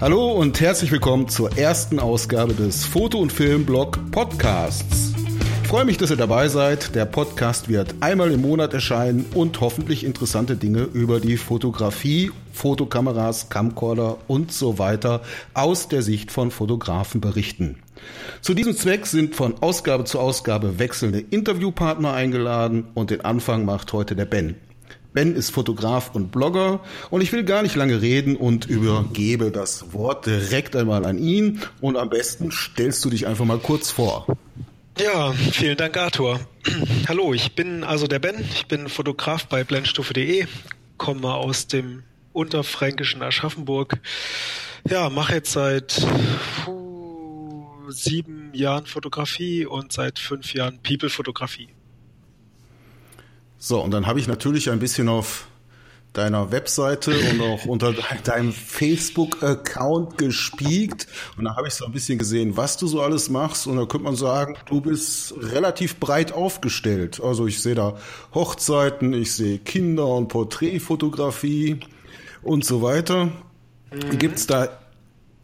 Hallo und herzlich willkommen zur ersten Ausgabe des Foto- und Filmblog Podcasts. Ich freue mich, dass ihr dabei seid. Der Podcast wird einmal im Monat erscheinen und hoffentlich interessante Dinge über die Fotografie, Fotokameras, Camcorder und so weiter aus der Sicht von Fotografen berichten. Zu diesem Zweck sind von Ausgabe zu Ausgabe wechselnde Interviewpartner eingeladen und den Anfang macht heute der Ben. Ben ist Fotograf und Blogger und ich will gar nicht lange reden und übergebe das Wort direkt einmal an ihn und am besten stellst du dich einfach mal kurz vor. Ja, vielen Dank, Arthur. Hallo, ich bin also der Ben, ich bin Fotograf bei blendstufe.de, komme aus dem unterfränkischen Aschaffenburg. Ja, mache jetzt seit puh, sieben Jahren Fotografie und seit fünf Jahren People-Fotografie. So, und dann habe ich natürlich ein bisschen auf deiner Webseite und auch unter deinem Facebook-Account gespiekt. Und da habe ich so ein bisschen gesehen, was du so alles machst. Und da könnte man sagen, du bist relativ breit aufgestellt. Also ich sehe da Hochzeiten, ich sehe Kinder- und Porträtfotografie und so weiter. Mhm. Gibt es da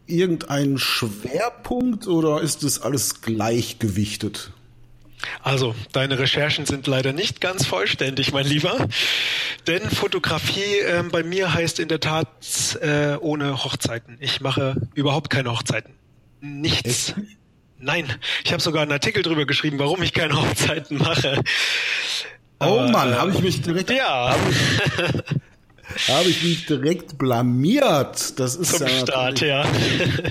irgendeinen Schwerpunkt oder ist das alles gleichgewichtet? Also, deine Recherchen sind leider nicht ganz vollständig, mein Lieber. Denn Fotografie äh, bei mir heißt in der Tat äh, ohne Hochzeiten. Ich mache überhaupt keine Hochzeiten. Nichts. Echt? Nein, ich habe sogar einen Artikel drüber geschrieben, warum ich keine Hochzeiten mache. Oh Aber, Mann, äh, habe ich mich direkt. Ja. habe ich mich direkt blamiert. Das ist Zum ja Start, ja.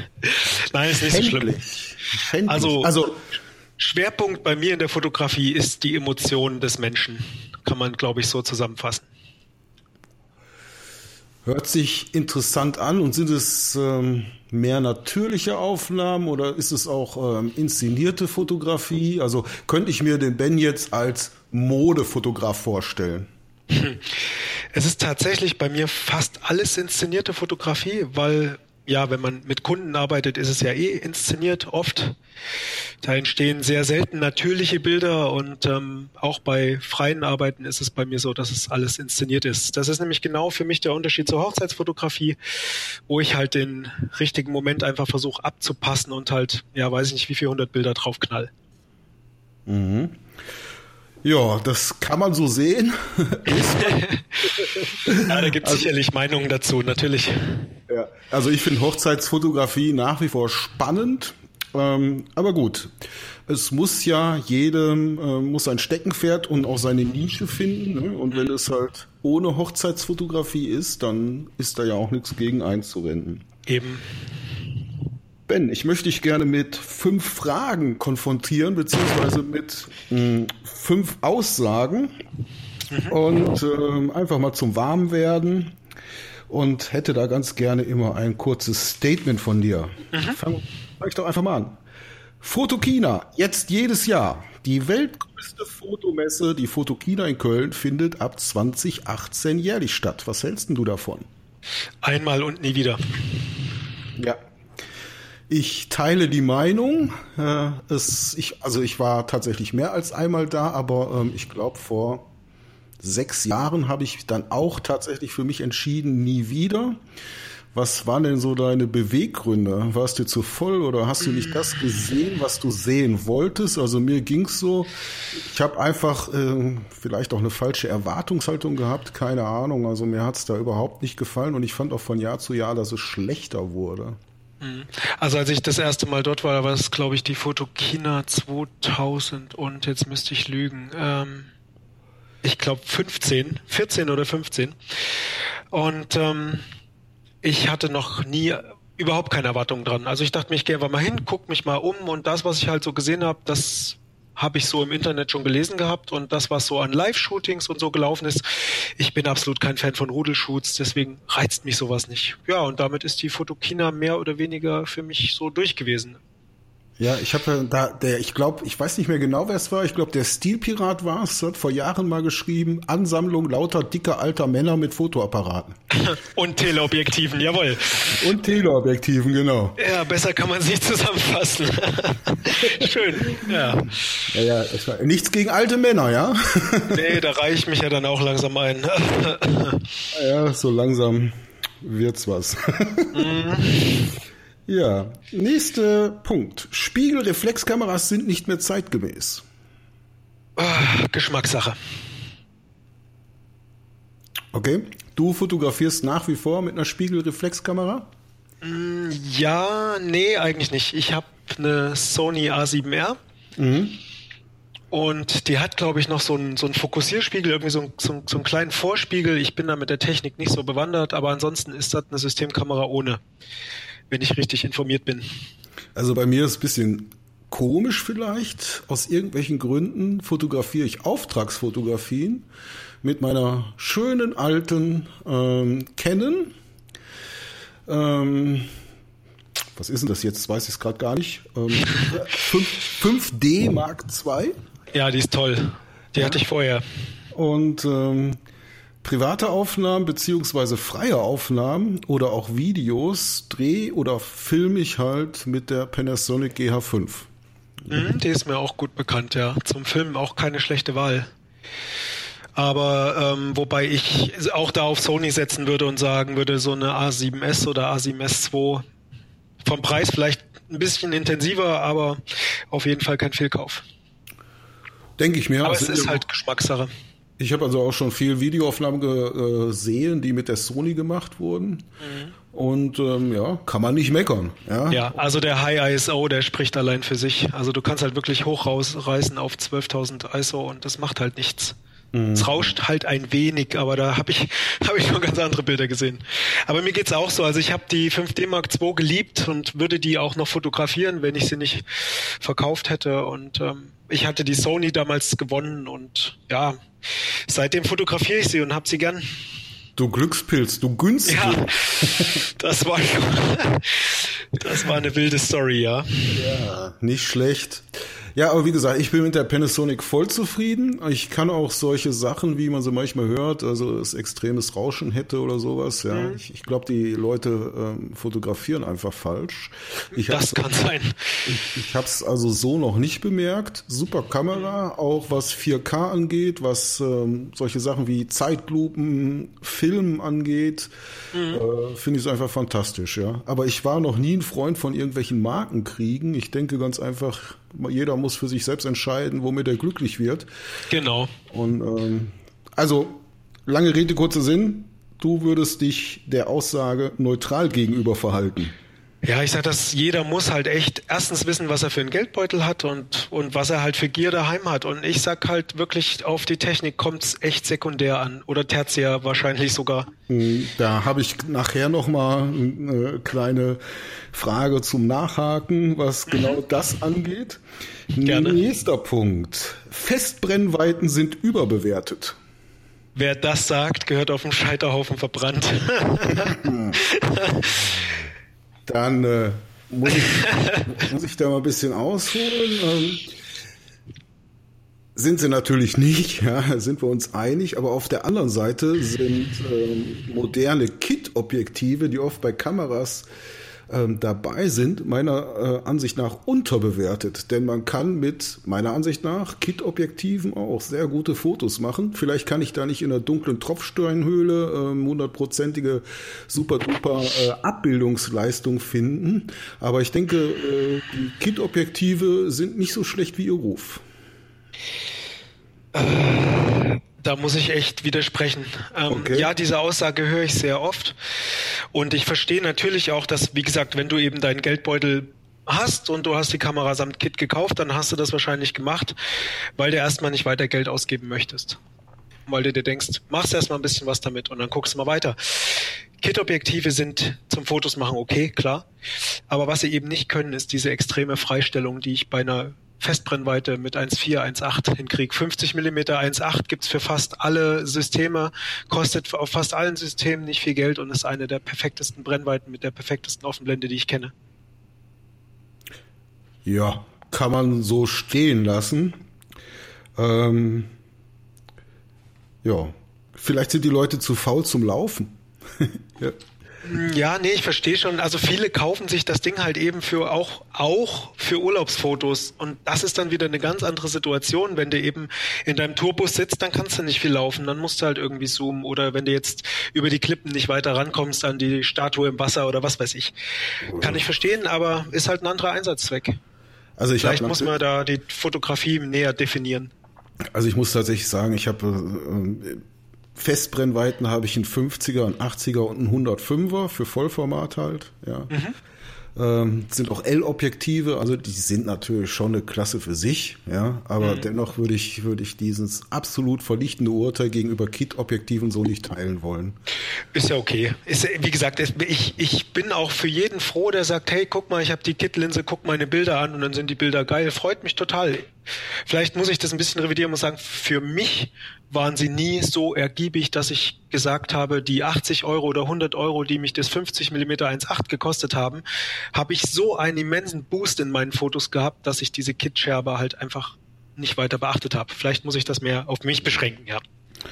Nein, ist nicht so schlimm. Schändlich. Also, also Schwerpunkt bei mir in der Fotografie ist die Emotion des Menschen. Kann man, glaube ich, so zusammenfassen. Hört sich interessant an und sind es ähm, mehr natürliche Aufnahmen oder ist es auch ähm, inszenierte Fotografie? Also könnte ich mir den Ben jetzt als Modefotograf vorstellen? Es ist tatsächlich bei mir fast alles inszenierte Fotografie, weil ja, wenn man mit Kunden arbeitet, ist es ja eh inszeniert oft. Da entstehen sehr selten natürliche Bilder und ähm, auch bei freien Arbeiten ist es bei mir so, dass es alles inszeniert ist. Das ist nämlich genau für mich der Unterschied zur Hochzeitsfotografie, wo ich halt den richtigen Moment einfach versuche abzupassen und halt, ja, weiß ich nicht, wie viele hundert Bilder drauf knall. Mhm. Ja, das kann man so sehen. ja, da gibt es also, sicherlich Meinungen dazu, natürlich. Ja, also ich finde Hochzeitsfotografie nach wie vor spannend. Ähm, aber gut, es muss ja jedem äh, muss ein Steckenpferd und auch seine Nische finden. Ne? Und wenn es halt ohne Hochzeitsfotografie ist, dann ist da ja auch nichts gegen einzuwenden. Eben. Ben, ich möchte dich gerne mit fünf Fragen konfrontieren, beziehungsweise mit mh, hm, fünf Aussagen mhm. und äh, einfach mal zum Warmwerden und hätte da ganz gerne immer ein kurzes Statement von dir. Mhm. Fang, fang ich doch einfach mal an. Fotokina, jetzt jedes Jahr. Die weltgrößte Fotomesse, die Fotokina in Köln, findet ab 2018 jährlich statt. Was hältst du davon? Einmal und nie wieder. Ja, ich teile die Meinung. Äh, es, ich, also ich war tatsächlich mehr als einmal da, aber ähm, ich glaube vor sechs Jahren habe ich dann auch tatsächlich für mich entschieden, nie wieder. Was waren denn so deine Beweggründe? Warst du zu voll oder hast du nicht das gesehen, was du sehen wolltest? Also mir ging's so. Ich habe einfach äh, vielleicht auch eine falsche Erwartungshaltung gehabt, keine Ahnung. Also mir hat's da überhaupt nicht gefallen und ich fand auch von Jahr zu Jahr, dass es schlechter wurde. Mhm. Also als ich das erste Mal dort war, war es, glaube ich, die Fotokina 2000 und jetzt müsste ich lügen. Ähm, ich glaube 15, 14 oder 15. Und ähm, ich hatte noch nie überhaupt keine Erwartungen dran. Also ich dachte mir, ich gehe einfach mal hin, guck mich mal um und das, was ich halt so gesehen habe, das habe ich so im Internet schon gelesen gehabt und das, was so an Live-Shootings und so gelaufen ist, ich bin absolut kein Fan von Rudelshoots, deswegen reizt mich sowas nicht. Ja, und damit ist die Fotokina mehr oder weniger für mich so durch gewesen. Ja, ich habe da, der, ich glaube, ich weiß nicht mehr genau, wer es war. Ich glaube, der Stilpirat war es, hat vor Jahren mal geschrieben, Ansammlung lauter dicker alter Männer mit Fotoapparaten. Und Teleobjektiven, jawohl. Und Teleobjektiven, genau. Ja, besser kann man sich zusammenfassen. Schön, ja. Ja, ja, war, nichts gegen alte Männer, ja? nee, da reiche ich mich ja dann auch langsam ein. ja, so langsam wird's was. Ja, nächster Punkt. Spiegelreflexkameras sind nicht mehr zeitgemäß. Ah, Geschmackssache. Okay. Du fotografierst nach wie vor mit einer Spiegelreflexkamera? Mm, ja, nee, eigentlich nicht. Ich habe eine Sony A7R. Mhm. Und die hat, glaube ich, noch so einen, so einen Fokussierspiegel, irgendwie so, ein, so, so einen kleinen Vorspiegel. Ich bin da mit der Technik nicht so bewandert, aber ansonsten ist das eine Systemkamera ohne, wenn ich richtig informiert bin. Also bei mir ist es ein bisschen komisch vielleicht. Aus irgendwelchen Gründen fotografiere ich Auftragsfotografien mit meiner schönen alten ähm, Canon. Ähm, was ist denn das jetzt? Weiß ich es gerade gar nicht. Ähm, 5, d Mark II. Ja, die ist toll. Die ja. hatte ich vorher. Und ähm, private Aufnahmen beziehungsweise freie Aufnahmen oder auch Videos drehe oder filme ich halt mit der Panasonic GH5. Mhm, die ist mir auch gut bekannt, ja. Zum Filmen auch keine schlechte Wahl. Aber ähm, wobei ich auch da auf Sony setzen würde und sagen würde, so eine A7S oder A7S2 vom Preis vielleicht ein bisschen intensiver, aber auf jeden Fall kein Fehlkauf. Denke ich mir. Aber also es ist halt Geschmackssache. Ich habe also auch schon viel Videoaufnahmen gesehen, die mit der Sony gemacht wurden. Mhm. Und ähm, ja, kann man nicht meckern. Ja? ja, also der High ISO, der spricht allein für sich. Also du kannst halt wirklich hoch rausreißen auf 12.000 ISO und das macht halt nichts. Mhm. Es rauscht halt ein wenig, aber da habe ich, hab ich schon ganz andere Bilder gesehen. Aber mir geht's auch so. Also ich habe die 5D Mark II geliebt und würde die auch noch fotografieren, wenn ich sie nicht verkauft hätte. Und ähm, ich hatte die Sony damals gewonnen und ja, seitdem fotografiere ich sie und habe sie gern. Du Glückspilz, du günstig. Ja, das war das war eine wilde Story, ja. Ja, nicht schlecht. Ja, aber wie gesagt, ich bin mit der Panasonic voll zufrieden. Ich kann auch solche Sachen, wie man sie manchmal hört, also das extremes Rauschen hätte oder sowas. Ja, mhm. ich, ich glaube, die Leute ähm, fotografieren einfach falsch. Ich das kann sein. Ich, ich habe es also so noch nicht bemerkt. Super Kamera, auch was 4K angeht, was ähm, solche Sachen wie Zeitlupen, Film angeht, mhm. äh, finde ich es einfach fantastisch. Ja, aber ich war noch nie ein Freund von irgendwelchen Markenkriegen. Ich denke ganz einfach jeder muss für sich selbst entscheiden, womit er glücklich wird. Genau. Und ähm, also lange Rede kurzer Sinn. Du würdest dich der Aussage neutral gegenüber verhalten. Ja, ich sag, dass jeder muss halt echt erstens wissen, was er für einen Geldbeutel hat und, und was er halt für Gier daheim hat. Und ich sag halt wirklich, auf die Technik kommt's echt sekundär an. Oder tertiär wahrscheinlich sogar. Hm, da habe ich nachher nochmal eine kleine Frage zum Nachhaken, was genau mhm. das angeht. Gerne. Nächster Punkt. Festbrennweiten sind überbewertet. Wer das sagt, gehört auf dem Scheiterhaufen verbrannt. Dann äh, muss, ich, muss ich da mal ein bisschen ausholen. Ähm, sind sie natürlich nicht, ja, sind wir uns einig, aber auf der anderen Seite sind ähm, moderne Kit-Objektive, die oft bei Kameras ähm, dabei sind, meiner äh, Ansicht nach unterbewertet. Denn man kann mit, meiner Ansicht nach, Kit-Objektiven auch sehr gute Fotos machen. Vielleicht kann ich da nicht in einer dunklen Tropfsteinhöhle äh, hundertprozentige super-duper äh, Abbildungsleistung finden. Aber ich denke, äh, die Kit-Objektive sind nicht so schlecht wie ihr Ruf. Da muss ich echt widersprechen. Ähm, okay. Ja, diese Aussage höre ich sehr oft. Und ich verstehe natürlich auch, dass, wie gesagt, wenn du eben deinen Geldbeutel hast und du hast die Kamera samt Kit gekauft, dann hast du das wahrscheinlich gemacht, weil du erstmal nicht weiter Geld ausgeben möchtest. Weil du dir denkst, machst erstmal ein bisschen was damit und dann guckst du mal weiter. Kit-Objektive sind zum Fotos machen okay, klar. Aber was sie eben nicht können, ist diese extreme Freistellung, die ich bei einer Festbrennweite mit 1,4, 1,8 hinkriege. 50 mm 1,8 gibt's für fast alle Systeme, kostet auf fast allen Systemen nicht viel Geld und ist eine der perfektesten Brennweiten mit der perfektesten Offenblende, die ich kenne. Ja, kann man so stehen lassen. Ähm, ja, vielleicht sind die Leute zu faul zum Laufen. ja. Ja, nee, ich verstehe schon. Also viele kaufen sich das Ding halt eben für auch, auch für Urlaubsfotos. Und das ist dann wieder eine ganz andere Situation. Wenn du eben in deinem Tourbus sitzt, dann kannst du nicht viel laufen. Dann musst du halt irgendwie zoomen. Oder wenn du jetzt über die Klippen nicht weiter rankommst an die Statue im Wasser oder was weiß ich. Kann ich verstehen, aber ist halt ein anderer Einsatzzweck. Also ich Vielleicht muss man da die Fotografie näher definieren. Also ich muss tatsächlich sagen, ich habe äh, Festbrennweiten habe ich einen 50er, einen 80er und einen 105er für Vollformat halt, ja. Mhm. Ähm, sind auch L-Objektive, also die sind natürlich schon eine Klasse für sich, ja, aber mhm. dennoch würde ich, würde ich dieses absolut vernichtende Urteil gegenüber Kit-Objektiven so nicht teilen wollen. Ist ja okay. Ist, wie gesagt, ich, ich bin auch für jeden froh, der sagt, hey, guck mal, ich habe die Kit-Linse, guck meine Bilder an und dann sind die Bilder geil. Freut mich total. Vielleicht muss ich das ein bisschen revidieren und sagen, für mich waren sie nie so ergiebig, dass ich gesagt habe, die 80 Euro oder 100 Euro, die mich das 50 mm 1.8 gekostet haben, habe ich so einen immensen Boost in meinen Fotos gehabt, dass ich diese Kit-Scherbe halt einfach nicht weiter beachtet habe. Vielleicht muss ich das mehr auf mich beschränken, ja.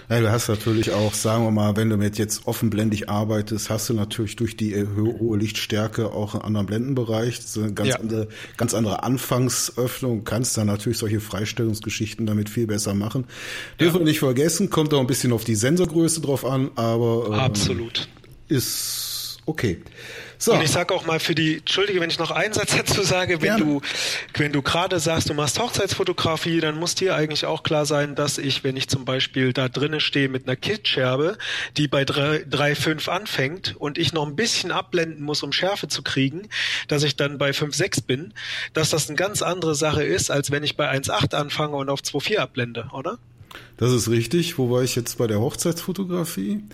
Ja, du hast natürlich auch, sagen wir mal, wenn du mit jetzt offenblendig arbeitest, hast du natürlich durch die hohe Lichtstärke auch einen anderen Blendenbereich. Das ist eine ganz, ja. andere, ganz andere Anfangsöffnung. Kannst dann natürlich solche Freistellungsgeschichten damit viel besser machen. Ja. Dürfen wir nicht vergessen, kommt auch ein bisschen auf die Sensorgröße drauf an, aber ähm, absolut ist okay. So. Und ich sage auch mal für die, entschuldige, wenn ich noch einen Satz dazu sage, wenn Gerne. du, wenn du gerade sagst, du machst Hochzeitsfotografie, dann muss dir eigentlich auch klar sein, dass ich, wenn ich zum Beispiel da drinnen stehe mit einer Kitscherbe, die bei 3,5 anfängt und ich noch ein bisschen abblenden muss, um Schärfe zu kriegen, dass ich dann bei 5,6 bin, dass das eine ganz andere Sache ist, als wenn ich bei 1,8 anfange und auf 2,4 abblende, oder? Das ist richtig, wo war ich jetzt bei der Hochzeitsfotografie?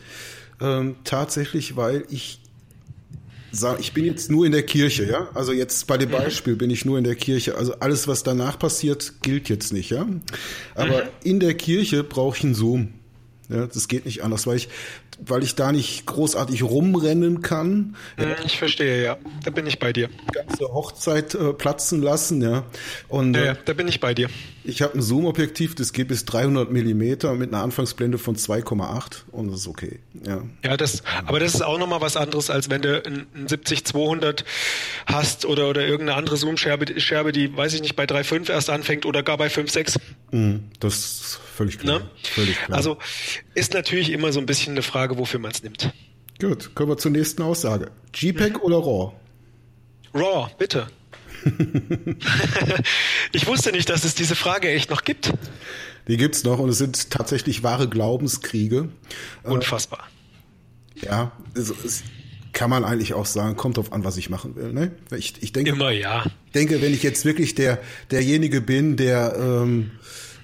Ähm, tatsächlich, weil ich sag, ich bin jetzt nur in der Kirche, ja. Also jetzt bei dem Beispiel bin ich nur in der Kirche. Also alles, was danach passiert, gilt jetzt nicht, ja. Aber mhm. in der Kirche brauche ich einen Zoom. Ja, das geht nicht anders, weil ich weil ich da nicht großartig rumrennen kann. Ja. Ich verstehe, ja. Da bin ich bei dir. Ganze Hochzeit äh, platzen lassen, ja. Und, ja, ja, äh, da bin ich bei dir. Ich habe ein Zoom-Objektiv, das geht bis 300 Millimeter mit einer Anfangsblende von 2,8 und das ist okay. Ja, ja das, aber das ist auch nochmal was anderes, als wenn du ein, ein 70-200 hast oder, oder irgendeine andere Zoom-Scherbe, Scherbe, die, weiß ich nicht, bei 3,5 erst anfängt oder gar bei 5,6. Mhm, das völlig klar. Ne? Völlig klar. Also ist natürlich immer so ein bisschen eine Frage, wofür man es nimmt. Gut, kommen wir zur nächsten Aussage. JPEG mhm. oder RAW? RAW, bitte. ich wusste nicht, dass es diese Frage echt noch gibt. Die gibt es noch und es sind tatsächlich wahre Glaubenskriege. Äh, Unfassbar. Äh, ja, es, es, kann man eigentlich auch sagen, kommt drauf an, was ich machen will. Ne? Ich, ich denke, Immer ja. Ich denke, wenn ich jetzt wirklich der derjenige bin, der ähm,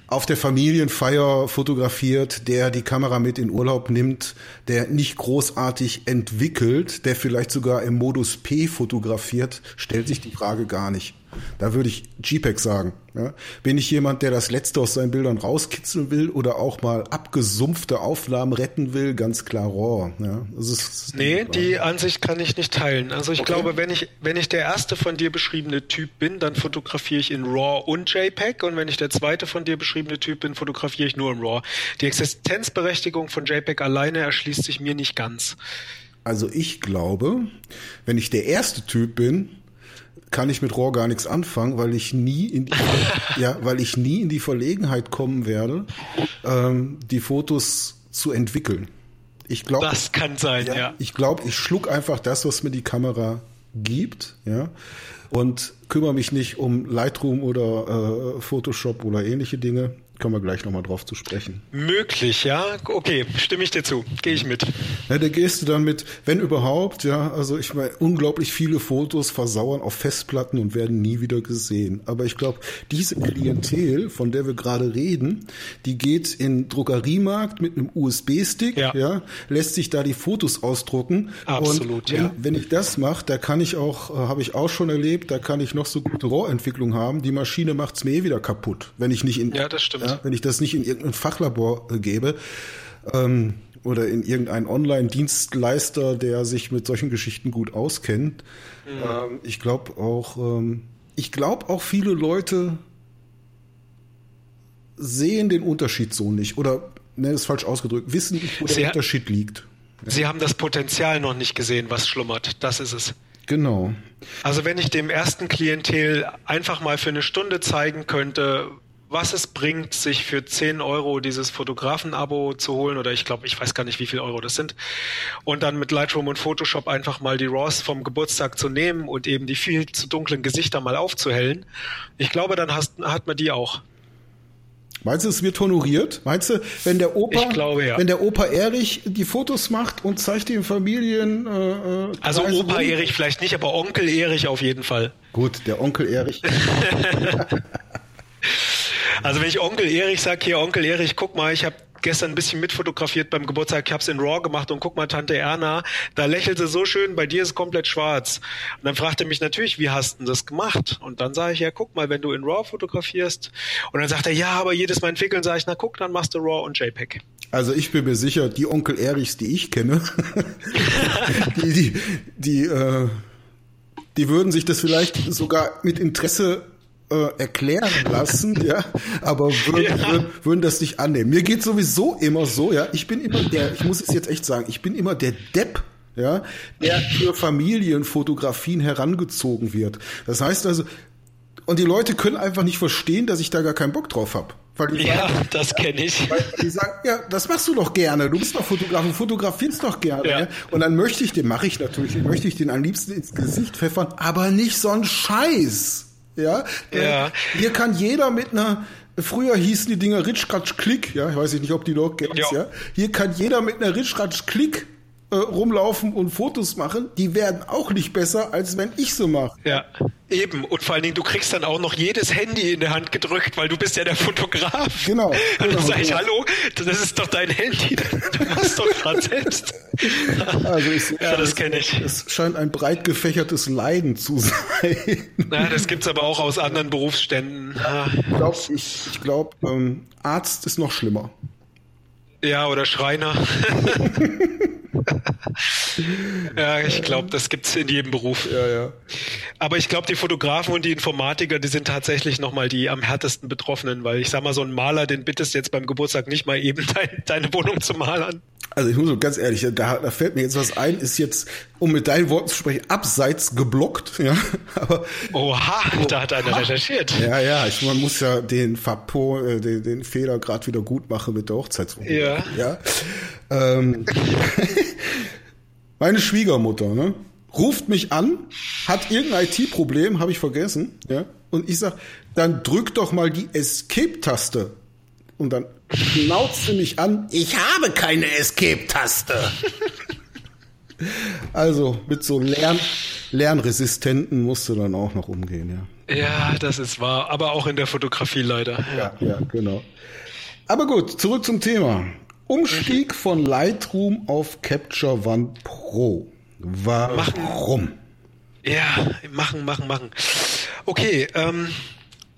auf der Familienfeier fotografiert, der die Kamera mit in Urlaub nimmt, der nicht großartig entwickelt, der vielleicht sogar im Modus P fotografiert, stellt sich die Frage gar nicht. Da würde ich JPEG sagen. Ja. Bin ich jemand, der das Letzte aus seinen Bildern rauskitzeln will oder auch mal abgesumpfte Aufnahmen retten will? Ganz klar RAW. Ja. Das ist, das nee, die Ansicht kann ich nicht teilen. Also ich okay. glaube, wenn ich, wenn ich der erste von dir beschriebene Typ bin, dann fotografiere ich in RAW und JPEG und wenn ich der zweite von dir beschriebene Typ bin, fotografiere ich nur in RAW. Die Existenzberechtigung von JPEG alleine erschließt sich mir nicht ganz. Also ich glaube, wenn ich der erste Typ bin, kann ich mit RAW gar nichts anfangen, weil ich nie in die, ja, weil ich nie in die Verlegenheit kommen werde, ähm, die Fotos zu entwickeln. Ich glaube, das kann sein, ja. ja. Ich glaube, ich schluck einfach das, was mir die Kamera gibt, ja, und kümmere mich nicht um Lightroom oder äh, Photoshop oder ähnliche Dinge, Kommen wir gleich nochmal drauf zu sprechen. Möglich, ja. Okay, stimme ich dir zu. Gehe ich mit. Ja, da gehst du dann mit, wenn überhaupt, ja. Also ich meine, unglaublich viele Fotos versauern auf Festplatten und werden nie wieder gesehen. Aber ich glaube, diese Klientel, von der wir gerade reden, die geht in Druckeriemarkt mit einem USB-Stick, ja. ja. lässt sich da die Fotos ausdrucken. Absolut, und wenn, ja. Wenn ich das mache, da kann ich auch, äh, habe ich auch schon erlebt, da kann ich noch so gute RAW-Entwicklung haben. Die Maschine macht's mir eh wieder kaputt, wenn ich nicht in ja, das stimmt ja, wenn ich das nicht in irgendein Fachlabor äh, gebe ähm, oder in irgendeinen Online-Dienstleister, der sich mit solchen Geschichten gut auskennt. Mhm. Ähm, ich glaube auch, ähm, ich glaube auch viele Leute sehen den Unterschied so nicht oder ne, ist falsch ausgedrückt, wissen nicht, wo der Unterschied liegt. Sie haben das Potenzial noch nicht gesehen, was schlummert. Das ist es. Genau. Also wenn ich dem ersten Klientel einfach mal für eine Stunde zeigen könnte, was es bringt, sich für 10 Euro dieses Fotografen-Abo zu holen, oder ich glaube, ich weiß gar nicht, wie viel Euro das sind, und dann mit Lightroom und Photoshop einfach mal die RAWs vom Geburtstag zu nehmen und eben die viel zu dunklen Gesichter mal aufzuhellen. Ich glaube, dann hast, hat man die auch. Meinst du, es wird honoriert? Meinst du, wenn der Opa, glaube, ja. wenn der Opa Erich die Fotos macht und zeigt den Familien? Äh, äh also Opa Erich vielleicht nicht, aber Onkel Erich auf jeden Fall. Gut, der Onkel Erich. also wenn ich Onkel Erich sage, hier Onkel Erich, guck mal, ich habe gestern ein bisschen mitfotografiert beim Geburtstag. Ich habe es in RAW gemacht und guck mal, Tante Erna, da lächelt sie so schön, bei dir ist es komplett schwarz. Und dann fragte er mich natürlich, wie hast du das gemacht? Und dann sage ich, ja, guck mal, wenn du in RAW fotografierst. Und dann sagt er, ja, aber jedes Mal entwickeln, sage ich, na guck, dann machst du RAW und JPEG. Also ich bin mir sicher, die Onkel Erichs, die ich kenne, die, die, die, äh, die würden sich das vielleicht sogar mit Interesse äh, erklären lassen, ja, aber würden, ja. Würden, würden das nicht annehmen. Mir geht sowieso immer so, ja, ich bin immer der, ich muss es jetzt echt sagen, ich bin immer der Depp, ja, der für Familienfotografien herangezogen wird. Das heißt also, und die Leute können einfach nicht verstehen, dass ich da gar keinen Bock drauf habe. ja, sagen, das kenne ich. Weil die sagen, ja, das machst du doch gerne. Du bist doch Fotograf und fotografierst doch gerne. Ja. Und dann möchte ich den, mache ich natürlich, möchte ich den am liebsten ins Gesicht pfeffern, aber nicht so ein Scheiß. Ja? ja. Hier kann jeder mit einer Früher hießen die Dinger Ritschratsch Klick, ja, ich weiß nicht, ob die noch kennst, ja. ja. Hier kann jeder mit einer Ritschratsch Klick äh, rumlaufen und Fotos machen, die werden auch nicht besser, als wenn ich so mache. Ja, eben. Und vor allen Dingen, du kriegst dann auch noch jedes Handy in der Hand gedrückt, weil du bist ja der Fotograf. Genau. Und dann genau, sag ich, genau. hallo, das ist doch dein Handy, du machst doch gerade selbst. Also ich, ja, das kenne ich. Es scheint ein breit gefächertes Leiden zu sein. Na, das gibt's aber auch aus anderen Berufsständen. Ich glaube, ich, ich glaub, ähm, Arzt ist noch schlimmer. Ja, oder Schreiner. ja, ich glaube, das gibt's in jedem Beruf. Ja, ja. Aber ich glaube, die Fotografen und die Informatiker, die sind tatsächlich nochmal die am härtesten Betroffenen, weil ich sag mal, so ein Maler, den bittest jetzt beim Geburtstag nicht mal eben dein, deine Wohnung zu malern. Also ich muss so ganz ehrlich, da, da fällt mir jetzt was ein, ist jetzt, um mit deinen Worten zu sprechen, abseits geblockt, ja. Aber, Oha, oh, da hat einer recherchiert. Ja, ja, ich, man muss ja den Fapo, äh, den, den Fehler gerade wieder gut machen mit der Hochzeitswohnung. Ja. ja. Ähm, meine Schwiegermutter, ne, ruft mich an, hat irgendein IT-Problem, habe ich vergessen, ja. Und ich sag, dann drück doch mal die Escape-Taste. Und dann schnauzt sie mich an, ich habe keine Escape-Taste. Also mit so Lern Lernresistenten musst du dann auch noch umgehen, ja. Ja, das ist wahr, aber auch in der Fotografie leider. Ja, ja, genau. Aber gut, zurück zum Thema. Umstieg von Lightroom auf Capture One Pro. Warum? Machen. Ja, machen, machen, machen. Okay, ähm,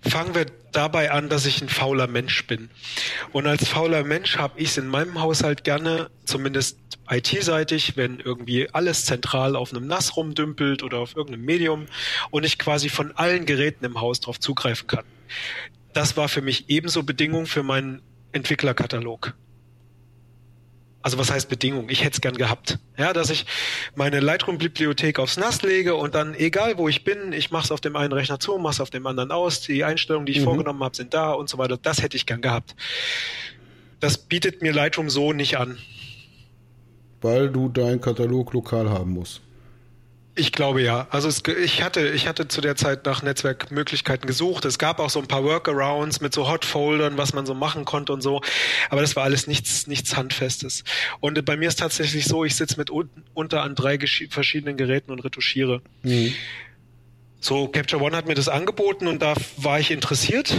fangen wir dabei an, dass ich ein fauler Mensch bin. Und als fauler Mensch habe ich es in meinem Haushalt gerne, zumindest IT-seitig, wenn irgendwie alles zentral auf einem NAS rumdümpelt oder auf irgendeinem Medium und ich quasi von allen Geräten im Haus drauf zugreifen kann. Das war für mich ebenso Bedingung für meinen Entwicklerkatalog also was heißt Bedingung? Ich hätte es gern gehabt. Ja, dass ich meine Lightroom-Bibliothek aufs NAS lege und dann, egal wo ich bin, ich mache es auf dem einen Rechner zu, mache es auf dem anderen aus, die Einstellungen, die ich mhm. vorgenommen habe, sind da und so weiter. Das hätte ich gern gehabt. Das bietet mir Lightroom so nicht an. Weil du deinen Katalog lokal haben musst. Ich glaube ja. Also es, ich hatte, ich hatte zu der Zeit nach Netzwerkmöglichkeiten gesucht. Es gab auch so ein paar Workarounds mit so Hotfoldern, was man so machen konnte und so. Aber das war alles nichts, nichts Handfestes. Und bei mir ist tatsächlich so, ich sitze mit un, unter an drei verschiedenen Geräten und retuschiere. Mhm. So, Capture One hat mir das angeboten und da war ich interessiert.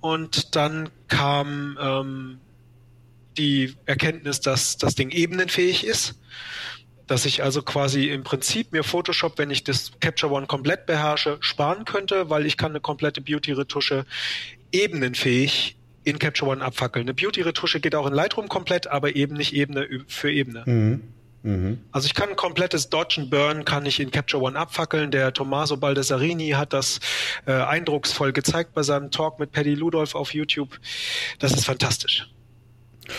Und dann kam ähm, die Erkenntnis, dass das Ding ebenenfähig ist dass ich also quasi im Prinzip mir Photoshop, wenn ich das Capture One komplett beherrsche, sparen könnte, weil ich kann eine komplette Beauty-Retusche ebenenfähig in Capture One abfackeln. Eine Beauty-Retusche geht auch in Lightroom komplett, aber eben nicht Ebene für Ebene. Mhm. Mhm. Also ich kann ein komplettes Dodge and Burn kann ich in Capture One abfackeln. Der Tommaso Baldessarini hat das äh, eindrucksvoll gezeigt bei seinem Talk mit Paddy Ludolf auf YouTube. Das ist fantastisch.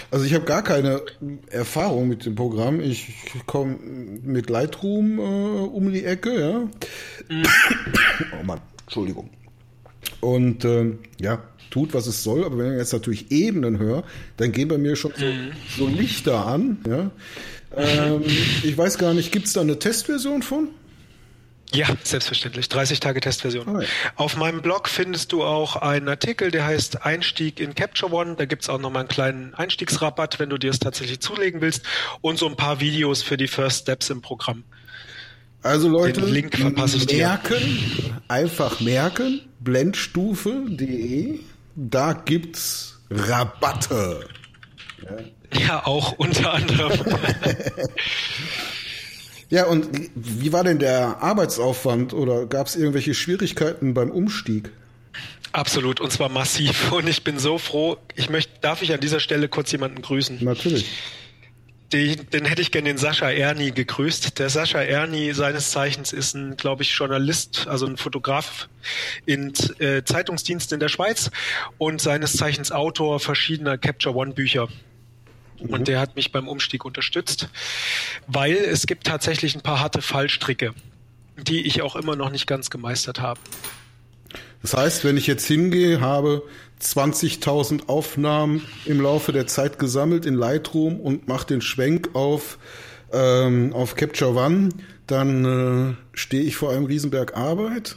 Also ich habe gar keine Erfahrung mit dem Programm. Ich komme mit Lightroom äh, um die Ecke, ja. Mhm. Oh Mann, Entschuldigung. Und äh, ja, tut, was es soll, aber wenn ich jetzt natürlich Ebenen höre, dann gehen bei mir schon so, mhm. so Lichter an. Ja. Ähm, ich weiß gar nicht, gibt es da eine Testversion von? Ja, selbstverständlich. 30 Tage Testversion. Ja. Auf meinem Blog findest du auch einen Artikel, der heißt Einstieg in Capture One. Da gibt's auch nochmal einen kleinen Einstiegsrabatt, wenn du dir es tatsächlich zulegen willst. Und so ein paar Videos für die First Steps im Programm. Also Leute, Den Link verpasse ich merken, dir. einfach merken, blendstufe.de, da gibt's Rabatte. Ja, ja auch unter anderem. Ja, und wie war denn der Arbeitsaufwand oder gab es irgendwelche Schwierigkeiten beim Umstieg? Absolut, und zwar massiv. Und ich bin so froh. Ich möchte, darf ich an dieser Stelle kurz jemanden grüßen? Natürlich. Den, den hätte ich gerne den Sascha Erni gegrüßt. Der Sascha Erni seines Zeichens ist ein, glaube ich, Journalist, also ein Fotograf in äh, Zeitungsdienst in der Schweiz und seines Zeichens Autor verschiedener Capture One Bücher. Und mhm. der hat mich beim Umstieg unterstützt, weil es gibt tatsächlich ein paar harte Fallstricke, die ich auch immer noch nicht ganz gemeistert habe. Das heißt, wenn ich jetzt hingehe, habe 20.000 Aufnahmen im Laufe der Zeit gesammelt in Lightroom und mache den Schwenk auf, ähm, auf Capture One, dann äh, stehe ich vor einem Riesenberg Arbeit.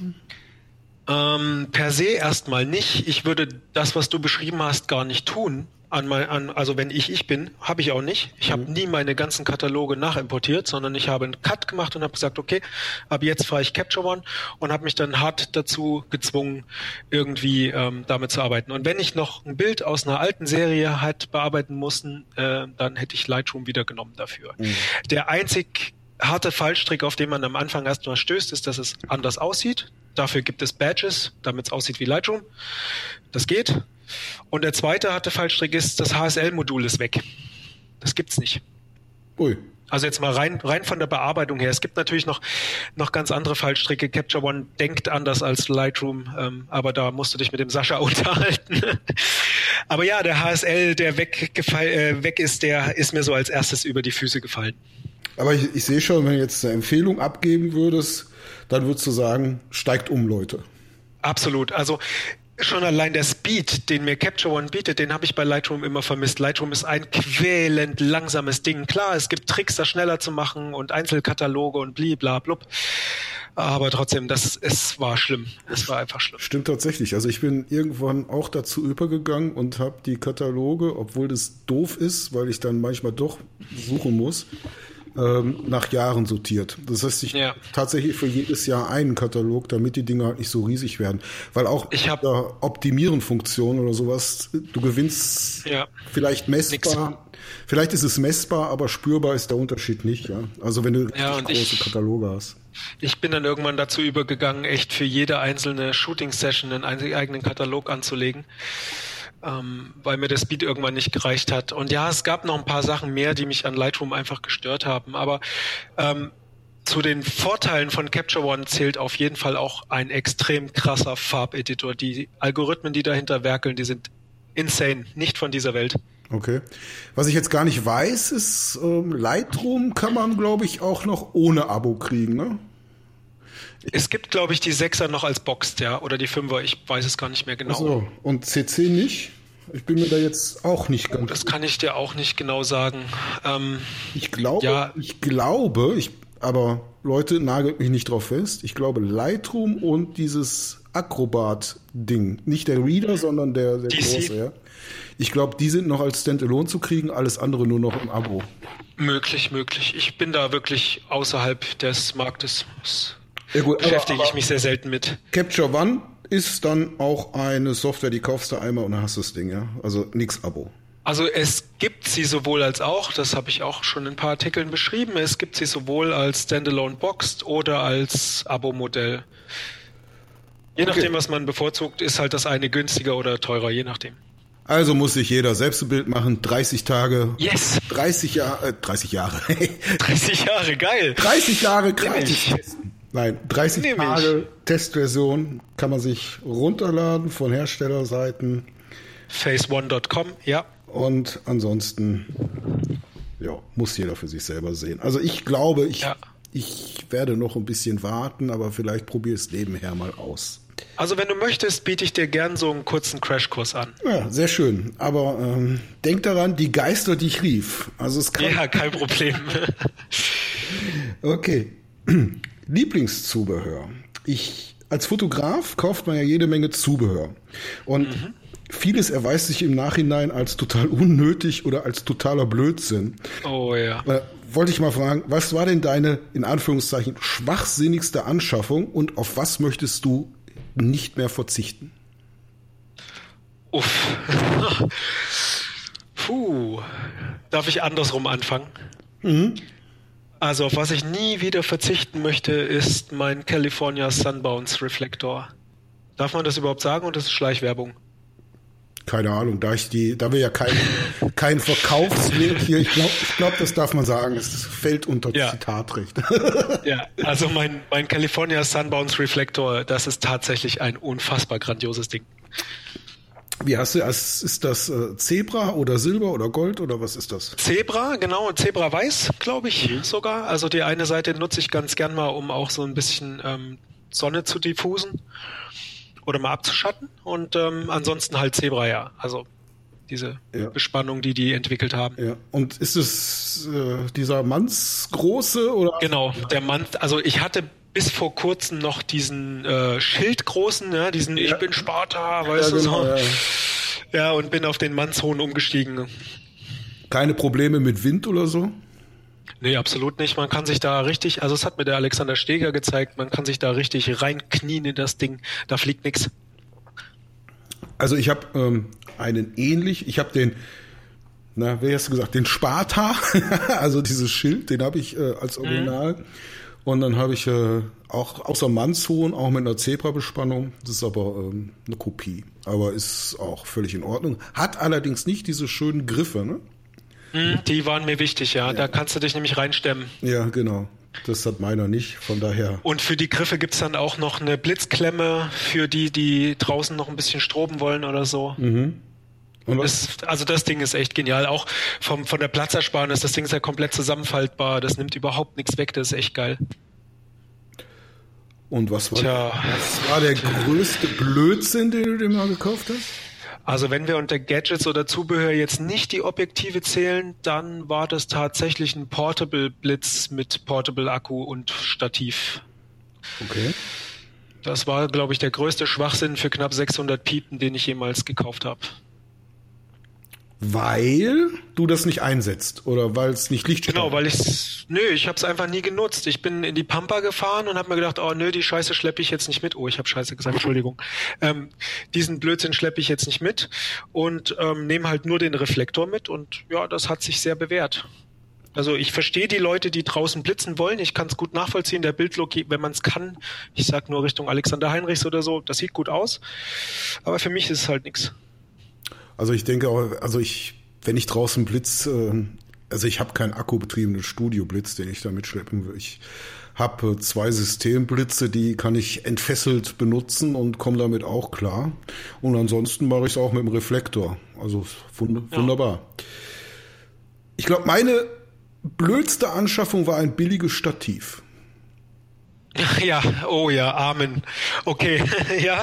Ähm, per se erstmal nicht. Ich würde das, was du beschrieben hast, gar nicht tun an mein, an, also wenn ich ich bin, habe ich auch nicht. Ich habe mhm. nie meine ganzen Kataloge nachimportiert, sondern ich habe einen Cut gemacht und habe gesagt, okay, ab jetzt fahre ich Capture One und habe mich dann hart dazu gezwungen, irgendwie ähm, damit zu arbeiten. Und wenn ich noch ein Bild aus einer alten Serie halt bearbeiten mussten, äh, dann hätte ich Lightroom wieder genommen dafür. Mhm. Der einzig harte Fallstrick, auf den man am Anfang erstmal stößt, ist, dass es anders aussieht. Dafür gibt es Badges, damit es aussieht wie Lightroom. Das geht. Und der zweite harte Fallstrick ist, das HSL-Modul ist weg. Das gibt's nicht. Ui. Also jetzt mal rein, rein von der Bearbeitung her. Es gibt natürlich noch, noch ganz andere Fallstricke. Capture One denkt anders als Lightroom, ähm, aber da musst du dich mit dem Sascha unterhalten. aber ja, der HSL, der weggefall, äh, weg ist, der ist mir so als erstes über die Füße gefallen. Aber ich, ich sehe schon, wenn du jetzt eine Empfehlung abgeben würdest, dann würdest du sagen, steigt um, Leute. Absolut. Also schon allein der Speed, den mir Capture One bietet, den habe ich bei Lightroom immer vermisst. Lightroom ist ein quälend langsames Ding. Klar, es gibt Tricks, das schneller zu machen und Einzelkataloge und blibla blub. Aber trotzdem, das, es war schlimm. Es war einfach schlimm. Stimmt tatsächlich. Also ich bin irgendwann auch dazu übergegangen und habe die Kataloge, obwohl das doof ist, weil ich dann manchmal doch suchen muss, ähm, nach Jahren sortiert. Das heißt, ich ja. tatsächlich für jedes Jahr einen Katalog, damit die Dinge halt nicht so riesig werden. Weil auch ich hab, Optimieren-Funktion oder sowas, du gewinnst ja. vielleicht messbar. Nix. Vielleicht ist es messbar, aber spürbar ist der Unterschied nicht. Ja? Also wenn du ja, große ich, Kataloge hast. Ich bin dann irgendwann dazu übergegangen, echt für jede einzelne Shooting-Session einen eigenen Katalog anzulegen ähm, weil mir der Speed irgendwann nicht gereicht hat. Und ja, es gab noch ein paar Sachen mehr, die mich an Lightroom einfach gestört haben. Aber ähm, zu den Vorteilen von Capture One zählt auf jeden Fall auch ein extrem krasser Farbeditor. Die Algorithmen, die dahinter werkeln, die sind insane, nicht von dieser Welt. Okay. Was ich jetzt gar nicht weiß, ist, ähm, Lightroom kann man, glaube ich, auch noch ohne Abo kriegen, ne? Es gibt, glaube ich, die Sechser noch als Boxed, ja, oder die Fünfer, ich weiß es gar nicht mehr genau. Ach so. Und CC nicht? Ich bin mir da jetzt auch nicht ganz. Das kann ich dir auch nicht genau sagen. Ähm, ich glaube, ja. ich glaube, ich, aber Leute, nagelt mich nicht drauf fest. Ich glaube, Lightroom und dieses Acrobat-Ding, nicht der Reader, sondern der, der große, ja. Ich glaube, die sind noch als Standalone zu kriegen, alles andere nur noch im Abo. Möglich, möglich. Ich bin da wirklich außerhalb des Marktes. Ja, gut, beschäftige aber, aber ich mich sehr selten mit. Capture One ist dann auch eine Software, die kaufst du einmal und dann hast du das Ding, ja? Also nix Abo. Also es gibt sie sowohl als auch, das habe ich auch schon in ein paar Artikeln beschrieben, es gibt sie sowohl als Standalone Boxed oder als Abo-Modell. Je okay. nachdem, was man bevorzugt, ist halt das eine günstiger oder teurer, je nachdem. Also muss sich jeder selbst ein Bild machen, 30 Tage. Yes! 30 Jahre, äh, 30 Jahre. 30 Jahre, geil! 30 Jahre gratis. Nein, 30 Nehm Tage ich. Testversion kann man sich runterladen von Herstellerseiten. Phase1.com, ja. Und ansonsten, ja, muss jeder für sich selber sehen. Also ich glaube, ich, ja. ich werde noch ein bisschen warten, aber vielleicht probiere es nebenher mal aus. Also wenn du möchtest, biete ich dir gern so einen kurzen Crashkurs an. Ja, sehr schön. Aber ähm, denk daran, die Geister, die ich rief. Also es kann ja, kein Problem. okay. Lieblingszubehör. Ich als Fotograf kauft man ja jede Menge Zubehör. Und mhm. vieles erweist sich im Nachhinein als total unnötig oder als totaler Blödsinn. Oh ja. Äh, wollte ich mal fragen, was war denn deine, in Anführungszeichen, schwachsinnigste Anschaffung und auf was möchtest du nicht mehr verzichten? Uff. Puh. Darf ich andersrum anfangen? Mhm. Also auf was ich nie wieder verzichten möchte, ist mein California Sunbounce Reflektor. Darf man das überhaupt sagen und das ist Schleichwerbung? Keine Ahnung, da ich die, da wir ja kein, kein Verkaufslink hier, ich glaube, ich glaub, das darf man sagen, es fällt unter ja. Zitatrecht. Ja, also mein, mein California Sunbounce Reflektor, das ist tatsächlich ein unfassbar grandioses Ding. Wie hast du, ist das äh, Zebra oder Silber oder Gold oder was ist das? Zebra, genau, Zebra Weiß, glaube ich mhm. sogar. Also die eine Seite nutze ich ganz gern mal, um auch so ein bisschen ähm, Sonne zu diffusen oder mal abzuschatten. Und ähm, ansonsten halt Zebra, ja. Also diese ja. Bespannung, die die entwickelt haben. Ja. Und ist es äh, dieser Manns große oder? Genau, der Mann. Also ich hatte bis vor kurzem noch diesen äh, Schildgroßen, ja, diesen ja. Ich bin Sparta, weißt ja, du genau, so. Ja. ja, und bin auf den Mannshohn umgestiegen. Keine Probleme mit Wind oder so? Nee, absolut nicht. Man kann sich da richtig, also es hat mir der Alexander Steger gezeigt, man kann sich da richtig reinknien in das Ding. Da fliegt nichts. Also ich habe ähm, einen ähnlich, ich habe den, na, wer hast du gesagt, den Sparta, also dieses Schild, den habe ich äh, als Original. Mhm. Und dann habe ich äh, auch außer Mannshohn auch mit einer Zebra-Bespannung. Das ist aber ähm, eine Kopie, aber ist auch völlig in Ordnung. Hat allerdings nicht diese schönen Griffe, ne? Mhm, die waren mir wichtig, ja. ja. Da kannst du dich nämlich reinstemmen. Ja, genau. Das hat meiner nicht, von daher. Und für die Griffe gibt's dann auch noch eine Blitzklemme für die, die draußen noch ein bisschen stroben wollen oder so. Mhm. Ist, also das Ding ist echt genial. Auch vom, von der Platzersparnis, das Ding ist ja komplett zusammenfaltbar. Das nimmt überhaupt nichts weg, das ist echt geil. Und was war, Tja. was war der größte Blödsinn, den du dir mal gekauft hast? Also wenn wir unter Gadgets oder Zubehör jetzt nicht die Objektive zählen, dann war das tatsächlich ein Portable Blitz mit Portable Akku und Stativ. Okay. Das war, glaube ich, der größte Schwachsinn für knapp 600 Piepen, den ich jemals gekauft habe. Weil du das nicht einsetzt oder weil es nicht Licht Genau, weil ich nö, ich habe es einfach nie genutzt. Ich bin in die Pampa gefahren und habe mir gedacht, oh nö, die Scheiße schleppe ich jetzt nicht mit. Oh, ich habe Scheiße gesagt, Entschuldigung. Ähm, diesen Blödsinn schleppe ich jetzt nicht mit und ähm, nehme halt nur den Reflektor mit und ja, das hat sich sehr bewährt. Also ich verstehe die Leute, die draußen blitzen wollen. Ich kann es gut nachvollziehen. Der Bildlook, wenn man es kann, ich sag nur Richtung Alexander Heinrichs oder so, das sieht gut aus. Aber für mich ist es halt nichts. Also ich denke auch, also ich, wenn ich draußen blitz, äh, also ich habe keinen akkubetriebenen Studioblitz, den ich da mitschleppen will. Ich habe zwei Systemblitze, die kann ich entfesselt benutzen und komme damit auch klar. Und ansonsten mache ich es auch mit dem Reflektor. Also wund ja. wunderbar. Ich glaube, meine blödste Anschaffung war ein billiges Stativ. Ja, oh ja, Amen. Okay, ja,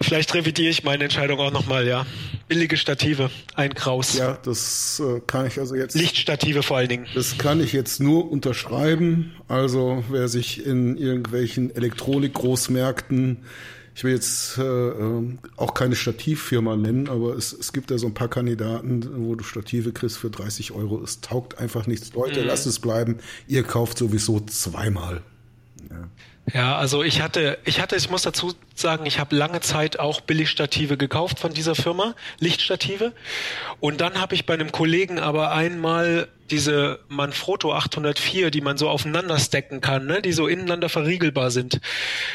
vielleicht revidiere ich meine Entscheidung auch nochmal, ja. Billige Stative, ein Kraus. Ja, das äh, kann ich also jetzt. Lichtstative vor allen Dingen. Das kann ich jetzt nur unterschreiben. Also wer sich in irgendwelchen Elektronik-Großmärkten ich will jetzt äh, äh auch keine Stativfirma nennen, aber es, es gibt ja so ein paar Kandidaten, wo du Stative kriegst für 30 Euro. Es taugt einfach nichts. Leute, mhm. lasst es bleiben. Ihr kauft sowieso zweimal. Ja. Ja, also ich hatte, ich hatte, ich muss dazu sagen, ich habe lange Zeit auch Billigstative gekauft von dieser Firma, Lichtstative. Und dann habe ich bei einem Kollegen aber einmal diese Manfrotto 804, die man so aufeinander stacken kann, ne, die so ineinander verriegelbar sind,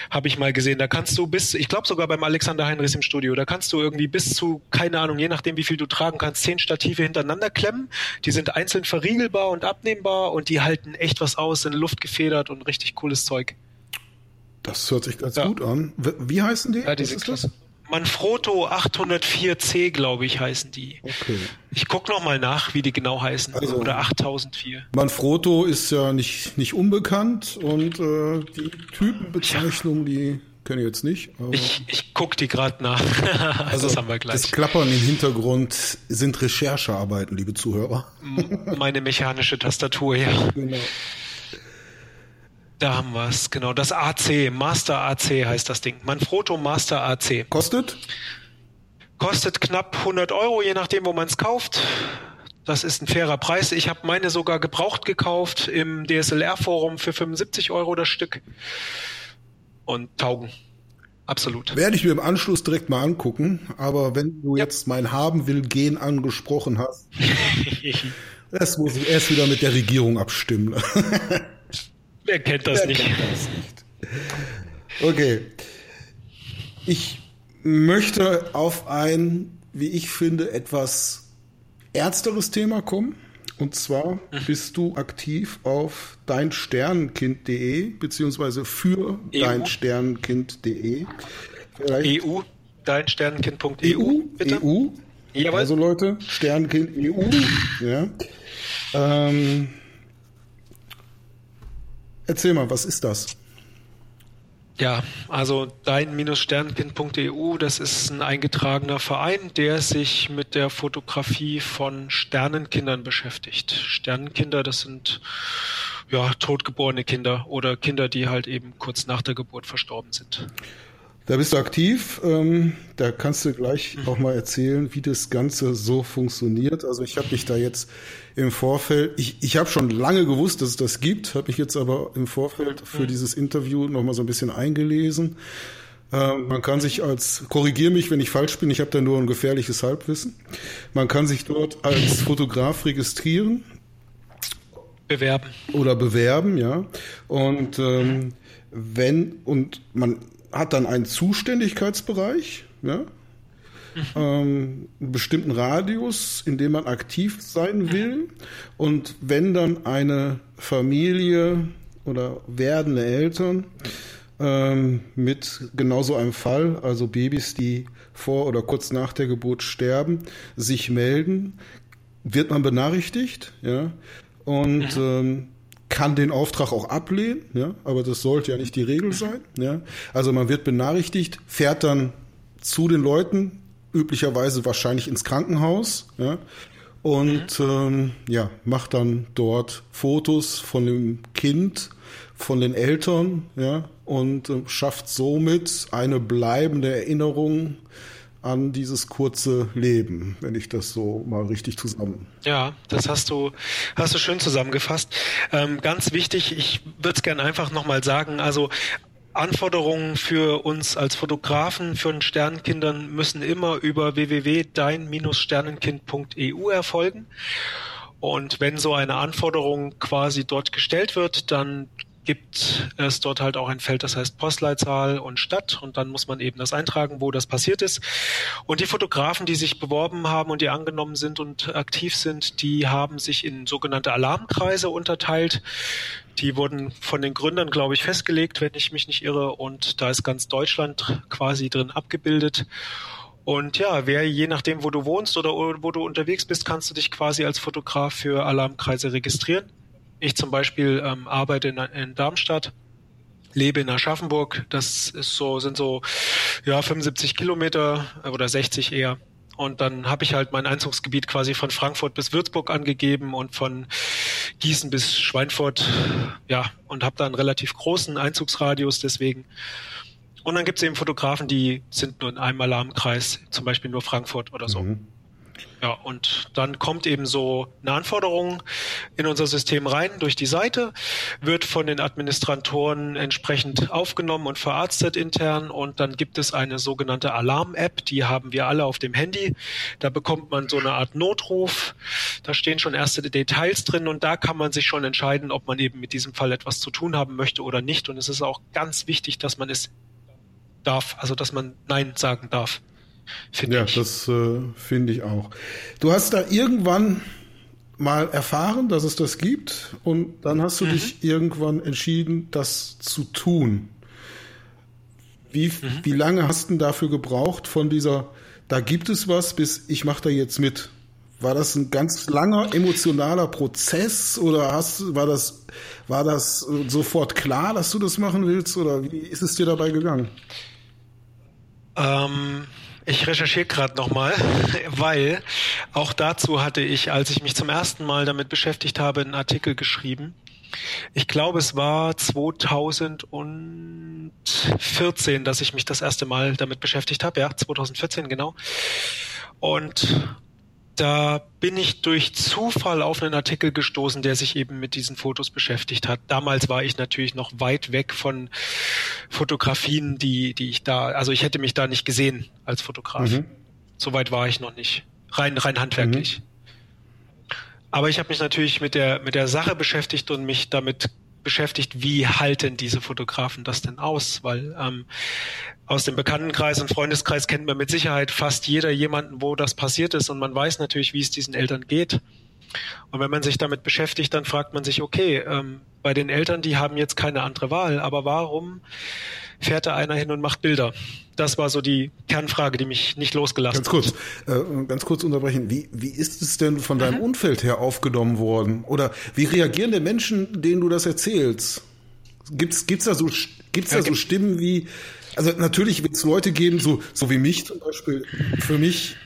habe ich mal gesehen. Da kannst du bis, ich glaube sogar beim Alexander Heinrichs im Studio, da kannst du irgendwie bis zu, keine Ahnung, je nachdem wie viel du tragen kannst, zehn Stative hintereinander klemmen. Die sind einzeln verriegelbar und abnehmbar und die halten echt was aus, sind luftgefedert und richtig cooles Zeug. Das hört sich ganz ja. gut an. Wie heißen die? Ja, diese Klasse. Manfrotto 804C, glaube ich, heißen die. Okay. Ich guck noch mal nach, wie die genau heißen. Also- Oder 8004. Manfrotto ist ja nicht, nicht unbekannt und äh, die Typenbezeichnung, die kenne ich jetzt nicht. Ich, ich guck die gerade nach. also das haben wir gleich. das Klappern im Hintergrund sind Recherchearbeiten, liebe Zuhörer. Meine mechanische Tastatur, ja. Genau. Da haben wir es, genau. Das AC, Master AC heißt das Ding. Manfrotto Master AC. Kostet? Kostet knapp 100 Euro, je nachdem, wo man es kauft. Das ist ein fairer Preis. Ich habe meine sogar gebraucht gekauft im DSLR-Forum für 75 Euro das Stück. Und taugen. Absolut. Werde ich mir im Anschluss direkt mal angucken. Aber wenn du Ja. jetzt mein Haben will Gen angesprochen hast, das muss ich erst wieder mit der Regierung abstimmen. Wer kennt das Wer nicht? kennt das nicht? Okay. Ich möchte auf ein, wie ich finde, etwas ernsteres Thema kommen. Und zwar bist du aktiv auf deinsternenkind.de beziehungsweise für EU. deinsternenkind.de. Vielleicht EU, deinsternenkind.eu, EU, bitte. EU. Jawohl. Also Leute, Sternenkind EU. Ja. Ähm, erzähl mal, was ist das? Ja, also dein-sternenkind.eu, das ist ein eingetragener Verein, der sich mit der Fotografie von Sternenkindern beschäftigt. Sternenkinder, das sind ja totgeborene Kinder oder Kinder, die halt eben kurz nach der Geburt verstorben sind. Da bist du aktiv. Ähm, da kannst du gleich auch mal erzählen, wie das Ganze so funktioniert. Also ich habe mich da jetzt im Vorfeld, ich, ich habe schon lange gewusst, dass es das gibt, habe mich jetzt aber im Vorfeld für dieses Interview noch mal so ein bisschen eingelesen. Ähm, man kann sich als, korrigier mich, wenn ich falsch bin, ich habe da nur ein gefährliches Halbwissen. Man kann sich dort als Fotograf registrieren Bewerben. oder bewerben, ja. Und ähm, wenn und man hat dann einen Zuständigkeitsbereich, ja, ähm, einen bestimmten Radius, in dem man aktiv sein will. Und wenn dann eine Familie oder werdende Eltern ähm, mit genau so einem Fall, also Babys, die vor oder kurz nach der Geburt sterben, sich melden, wird man benachrichtigt, ja, und ähm, kann den Auftrag auch ablehnen, ja, aber das sollte ja nicht die Regel sein, ja. Also man wird benachrichtigt, fährt dann zu den Leuten, üblicherweise wahrscheinlich ins Krankenhaus, ja, und ähm, ja, macht dann dort Fotos von dem Kind, von den Eltern, ja, und äh, schafft somit eine bleibende Erinnerung an dieses kurze Leben, wenn ich das so mal richtig zusammen. Ja, das hast du, hast du schön zusammengefasst. Ähm, ganz wichtig, ich würde es gerne einfach nochmal sagen, also Anforderungen für uns als Fotografen, für den Sternenkindern müssen immer über www.dein-sternenkind.eu erfolgen. Und wenn so eine Anforderung quasi dort gestellt wird, dann gibt es dort halt auch ein Feld, das heißt Postleitzahl und Stadt und dann muss man eben das eintragen, wo das passiert ist. Und die Fotografen, die sich beworben haben und die angenommen sind und aktiv sind, die haben sich in sogenannte Alarmkreise unterteilt. Die wurden von den Gründern, glaube ich, festgelegt, wenn ich mich nicht irre. Und da ist ganz Deutschland quasi drin abgebildet. Und ja, wer je nachdem, wo du wohnst oder wo du unterwegs bist, kannst du dich quasi als Fotograf für Alarmkreise registrieren. Ich zum Beispiel ähm, arbeite in, in Darmstadt, lebe in Aschaffenburg. Das ist so, sind so ja 75 Kilometer äh, oder 60 eher. Und dann habe ich halt mein Einzugsgebiet quasi von Frankfurt bis Würzburg angegeben und von Gießen bis Schweinfurt. Ja, und habe da einen relativ großen Einzugsradius deswegen. Und dann gibt es eben Fotografen, die sind nur in einem Alarmkreis, zum Beispiel nur Frankfurt oder so. Mhm. Ja, und dann kommt eben so eine Anforderung in unser System rein durch die Seite, wird von den Administratoren entsprechend aufgenommen und verarztet intern und dann gibt es eine sogenannte Alarm-App, die haben wir alle auf dem Handy. Da bekommt man so eine Art Notruf, da stehen schon erste Details drin und da kann man sich schon entscheiden, ob man eben mit diesem Fall etwas zu tun haben möchte oder nicht. Und es ist auch ganz wichtig, dass man es darf, also dass man Nein sagen darf. Finde Ja, ich. das äh, finde ich auch. Du hast da irgendwann mal erfahren, dass es das gibt und dann hast du dich irgendwann entschieden, das zu tun. Wie, mhm. wie lange hast du dafür gebraucht von dieser, da gibt es was, bis ich mache da jetzt mit? War das ein ganz langer emotionaler Prozess oder hast, war das, war das sofort klar, dass du das machen willst oder wie ist es dir dabei gegangen? Ähm, ich recherchiere gerade nochmal, weil auch dazu hatte ich, als ich mich zum ersten Mal damit beschäftigt habe, einen Artikel geschrieben. Ich glaube, es war 2014, dass ich mich das erste Mal damit beschäftigt habe. Ja, 2014 genau. Und da bin ich durch Zufall auf einen Artikel gestoßen, der sich eben mit diesen Fotos beschäftigt hat. Damals war ich natürlich noch weit weg von Fotografien, die, die ich da, also ich hätte mich da nicht gesehen als Fotograf. Mhm. Soweit war ich noch nicht. Rein, rein handwerklich. Mhm. Aber ich habe mich natürlich mit der, mit der Sache beschäftigt und mich damit beschäftigt, wie halten diese Fotografen das denn aus? Weil ähm, aus dem Bekanntenkreis und Freundeskreis kennt man mit Sicherheit fast jeder jemanden, wo das passiert ist und man weiß natürlich, wie es diesen Eltern geht. Und wenn man sich damit beschäftigt, dann fragt man sich, okay, ähm, bei den Eltern, die haben jetzt keine andere Wahl, aber warum fährt da einer hin und macht Bilder? Das war so die Kernfrage, die mich nicht losgelassen ganz kurz, hat. Äh, ganz kurz unterbrechen. Wie, wie ist es denn von deinem mhm. Umfeld her aufgenommen worden? Oder wie reagieren die Menschen, denen du das erzählst? Gibt's, gibt's da so, gibt's da so Stimmen wie, also natürlich wird es Leute geben, so, so wie mich zum Beispiel. Für mich,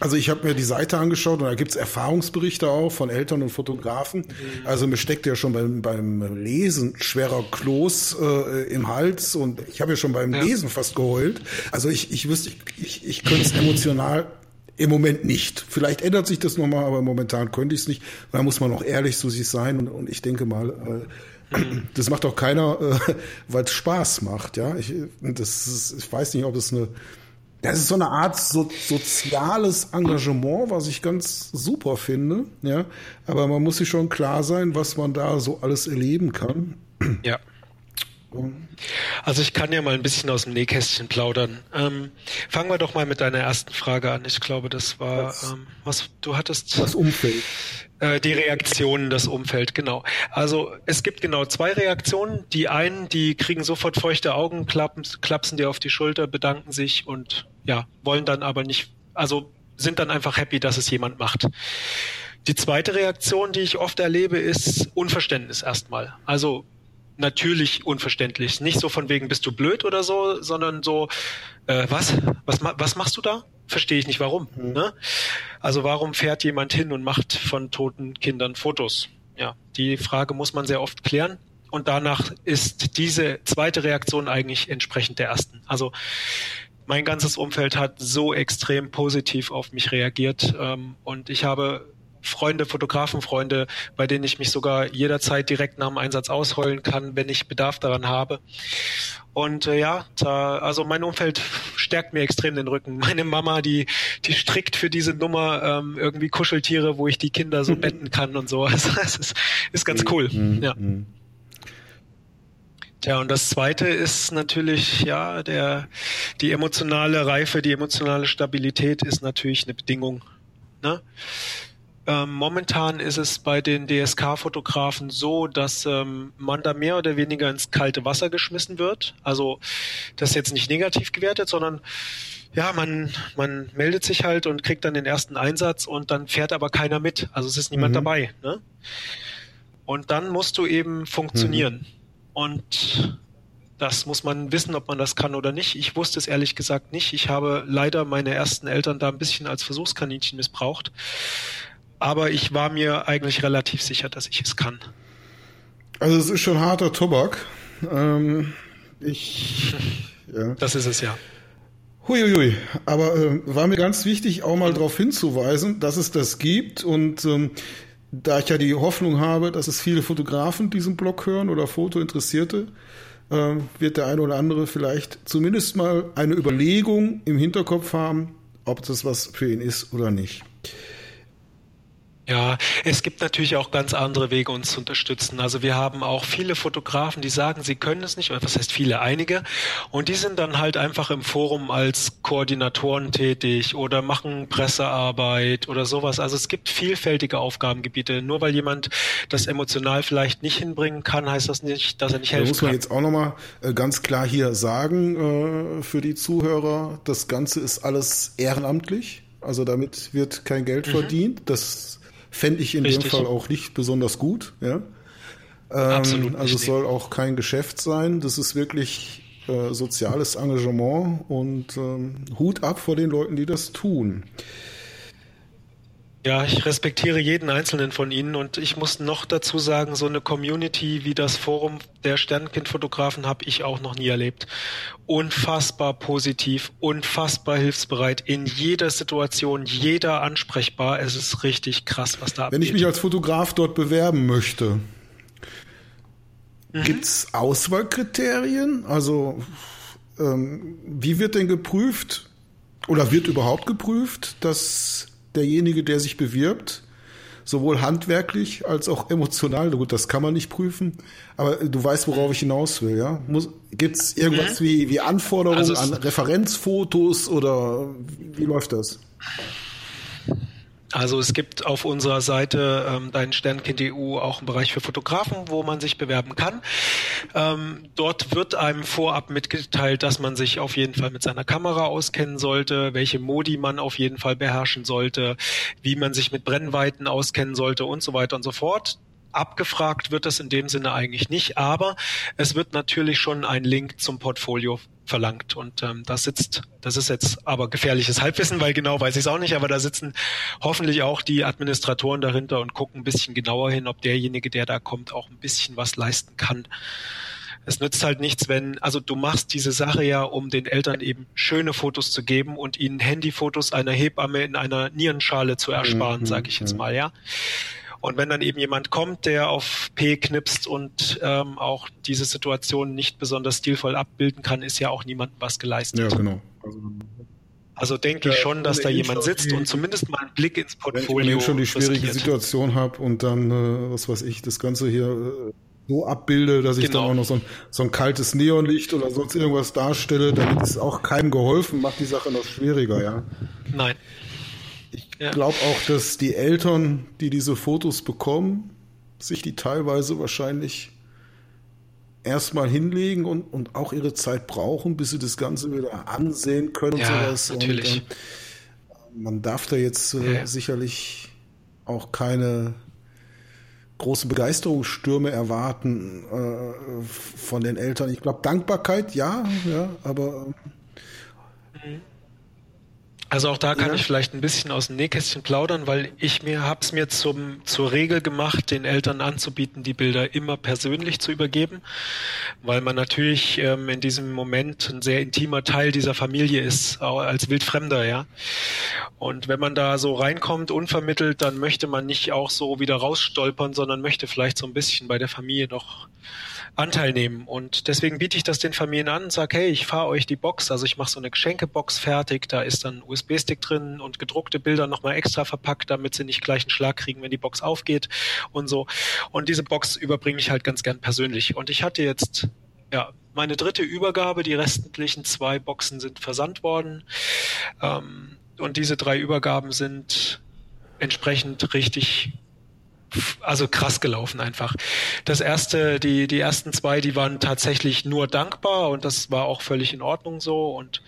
also ich habe mir die Seite angeschaut und da gibt's Erfahrungsberichte auch von Eltern und Fotografen. Also mir steckt ja schon beim, beim Lesen schwerer Kloß äh, im Hals und ich habe ja schon beim ja. Lesen fast geheult. Also ich, ich wüsste, ich, ich, ich könnte es emotional im Moment nicht. Vielleicht ändert sich das nochmal, aber momentan könnte ich es nicht. Da muss man auch ehrlich zu sich sein und, und ich denke mal, äh, das macht auch keiner, äh, weil es Spaß macht, ja. Ich, das ist, ich weiß nicht, ob es eine, das ist so eine Art so, soziales Engagement, was ich ganz super finde, ja. Aber man muss sich schon klar sein, was man da so alles erleben kann. Ja. Also ich kann ja mal ein bisschen aus dem Nähkästchen plaudern. Ähm, fangen wir doch mal mit deiner ersten Frage an. Ich glaube, das war was, ähm, was du hattest. Das Umfeld. Äh, die Reaktionen, das Umfeld, genau. Also es gibt genau zwei Reaktionen. Die einen, die kriegen sofort feuchte Augen, klappen, klapsen dir auf die Schulter, bedanken sich und ja, wollen dann aber nicht, also sind dann einfach happy, dass es jemand macht. Die zweite Reaktion, die ich oft erlebe, ist Unverständnis erstmal. Also natürlich unverständlich. Nicht so von wegen, bist du blöd oder so, sondern so, äh, was? Was, was machst du da? Verstehe ich nicht warum. Mhm. Ne? Also warum fährt jemand hin und macht von toten Kindern Fotos? Ja, die Frage muss man sehr oft klären. Und danach ist diese zweite Reaktion eigentlich entsprechend der ersten. Also mein ganzes Umfeld hat so extrem positiv auf mich reagiert ähm, und ich habe Freunde, Fotografenfreunde, bei denen ich mich sogar jederzeit direkt nach dem Einsatz ausheulen kann, wenn ich Bedarf daran habe. Und äh, ja, da, also mein Umfeld stärkt mir extrem den Rücken. Meine Mama, die, die strickt für diese Nummer ähm, irgendwie Kuscheltiere, wo ich die Kinder so betten kann und so. Also das ist, ist ganz cool. Mhm. Ja. Mhm. Tja, und das zweite ist natürlich, ja, der, die emotionale Reife, die emotionale Stabilität ist natürlich eine Bedingung. Ne? Ähm, momentan ist es bei den DSK-Fotografen so, dass ähm, man da mehr oder weniger ins kalte Wasser geschmissen wird. Also das ist jetzt nicht negativ gewertet, sondern ja, man, man meldet sich halt und kriegt dann den ersten Einsatz und dann fährt aber keiner mit. Also es ist niemand mhm. dabei. Ne? Und dann musst du eben funktionieren. Mhm. Und das muss man wissen, ob man das kann oder nicht. Ich wusste es ehrlich gesagt nicht. Ich habe leider meine ersten Eltern da ein bisschen als Versuchskaninchen missbraucht. Aber ich war mir eigentlich relativ sicher, dass ich es kann. Also es ist schon harter Tobak. Ähm, ich, ja. Das ist es ja. Huiuiui. Aber äh, war mir ganz wichtig, auch mal darauf hinzuweisen, dass es das gibt. Und ähm, da ich ja die Hoffnung habe, dass es viele Fotografen diesen Blog hören oder Fotointeressierte, äh, wird der eine oder andere vielleicht zumindest mal eine Überlegung im Hinterkopf haben, ob das was für ihn ist oder nicht. Ja, es gibt natürlich auch ganz andere Wege, uns zu unterstützen. Also wir haben auch viele Fotografen, die sagen, sie können es nicht, oder was heißt viele, einige. Und die sind dann halt einfach im Forum als Koordinatoren tätig oder machen Pressearbeit oder sowas. Also es gibt vielfältige Aufgabengebiete. Nur weil jemand das emotional vielleicht nicht hinbringen kann, heißt das nicht, dass er nicht helfen kann. Da muss man kann. jetzt auch nochmal äh, ganz klar hier sagen, äh, für die Zuhörer, das Ganze ist alles ehrenamtlich. Also damit wird kein Geld mhm. verdient. Das Fände ich in Richtig. dem Fall auch nicht besonders gut. Ja? Ähm, Absolut also es soll auch kein Geschäft sein. Das ist wirklich äh, soziales Engagement und ähm, Hut ab vor den Leuten, die das tun. Ja, ich respektiere jeden einzelnen von Ihnen und ich muss noch dazu sagen, so eine Community wie das Forum der Sternkindfotografen habe ich auch noch nie erlebt. Unfassbar positiv, unfassbar hilfsbereit, in jeder Situation, jeder ansprechbar. Es ist richtig krass, was da abgeht. Wenn ich mich als Fotograf dort bewerben möchte, mhm. gibt es Auswahlkriterien? Also ähm, wie wird denn geprüft oder wird überhaupt geprüft, dass derjenige, der sich bewirbt, sowohl handwerklich als auch emotional. Gut, das kann man nicht prüfen, aber du weißt, worauf ich hinaus will, ja? Gibt es irgendwas mhm. wie, wie Anforderungen also an Referenzfotos oder wie läuft das? Also es gibt auf unserer Seite ähm, dein Sternkind.eu auch einen Bereich für Fotografen, wo man sich bewerben kann. Ähm, dort wird einem vorab mitgeteilt, dass man sich auf jeden Fall mit seiner Kamera auskennen sollte, welche Modi man auf jeden Fall beherrschen sollte, wie man sich mit Brennweiten auskennen sollte und so weiter und so fort. Abgefragt wird das in dem Sinne eigentlich nicht, aber es wird natürlich schon ein Link zum Portfolio verlangt. Und ähm, da sitzt, das ist jetzt aber gefährliches Halbwissen, weil genau weiß ich es auch nicht, aber da sitzen hoffentlich auch die Administratoren dahinter und gucken ein bisschen genauer hin, ob derjenige, der da kommt, auch ein bisschen was leisten kann. Es nützt halt nichts, wenn, also du machst diese Sache ja, um den Eltern eben schöne Fotos zu geben und ihnen Handyfotos einer Hebamme in einer Nierenschale zu ersparen, mhm, sage ich jetzt mhm. mal, ja. Und wenn dann eben jemand kommt, der auf P knipst und ähm, auch diese Situation nicht besonders stilvoll abbilden kann, ist ja auch niemandem was geleistet. Ja, genau. Also, also denke ja, ich schon, dass da jemand sitzt und zumindest mal einen Blick ins Portfolio. Wenn ich schon die schwierige riskiert. Situation habe und dann, äh, was weiß ich, das Ganze hier äh, so abbilde, dass ich genau. dann auch noch so ein, so ein kaltes Neonlicht oder sonst irgendwas darstelle, damit ist auch keinem geholfen, macht die Sache noch schwieriger, ja. Nein. Ich ja. glaube auch, dass die Eltern, die diese Fotos bekommen, sich die teilweise wahrscheinlich erstmal hinlegen und, und auch ihre Zeit brauchen, bis sie das Ganze wieder ansehen können. Ja, sowas. natürlich. Und, äh, man darf da jetzt äh, ja. sicherlich auch keine große Begeisterungsstürme erwarten äh, von den Eltern. Ich glaube, Dankbarkeit, ja, ja, aber mhm. Also auch da kann ja. ich vielleicht ein bisschen aus dem Nähkästchen plaudern, weil ich mir hab's mir zum zur Regel gemacht, den Eltern anzubieten, die Bilder immer persönlich zu übergeben, weil man natürlich ähm, in diesem Moment ein sehr intimer Teil dieser Familie ist, auch als Wildfremder, ja. Und wenn man da so reinkommt, unvermittelt, dann möchte man nicht auch so wieder rausstolpern, sondern möchte vielleicht so ein bisschen bei der Familie noch Anteil nehmen. Und deswegen biete ich das den Familien an und sage, hey, ich fahre euch die Box, also ich mache so eine Geschenkebox fertig, da ist dann USB-Stick drin und gedruckte Bilder nochmal extra verpackt, damit sie nicht gleich einen Schlag kriegen, wenn die Box aufgeht und so. Und diese Box überbringe ich halt ganz gern persönlich. Und ich hatte jetzt ja, meine dritte Übergabe, die restlichen zwei Boxen sind versandt worden. Ähm, und diese drei Übergaben sind entsprechend richtig also krass gelaufen einfach. Das erste, die, die ersten zwei, die waren tatsächlich nur dankbar und das war auch völlig in Ordnung so und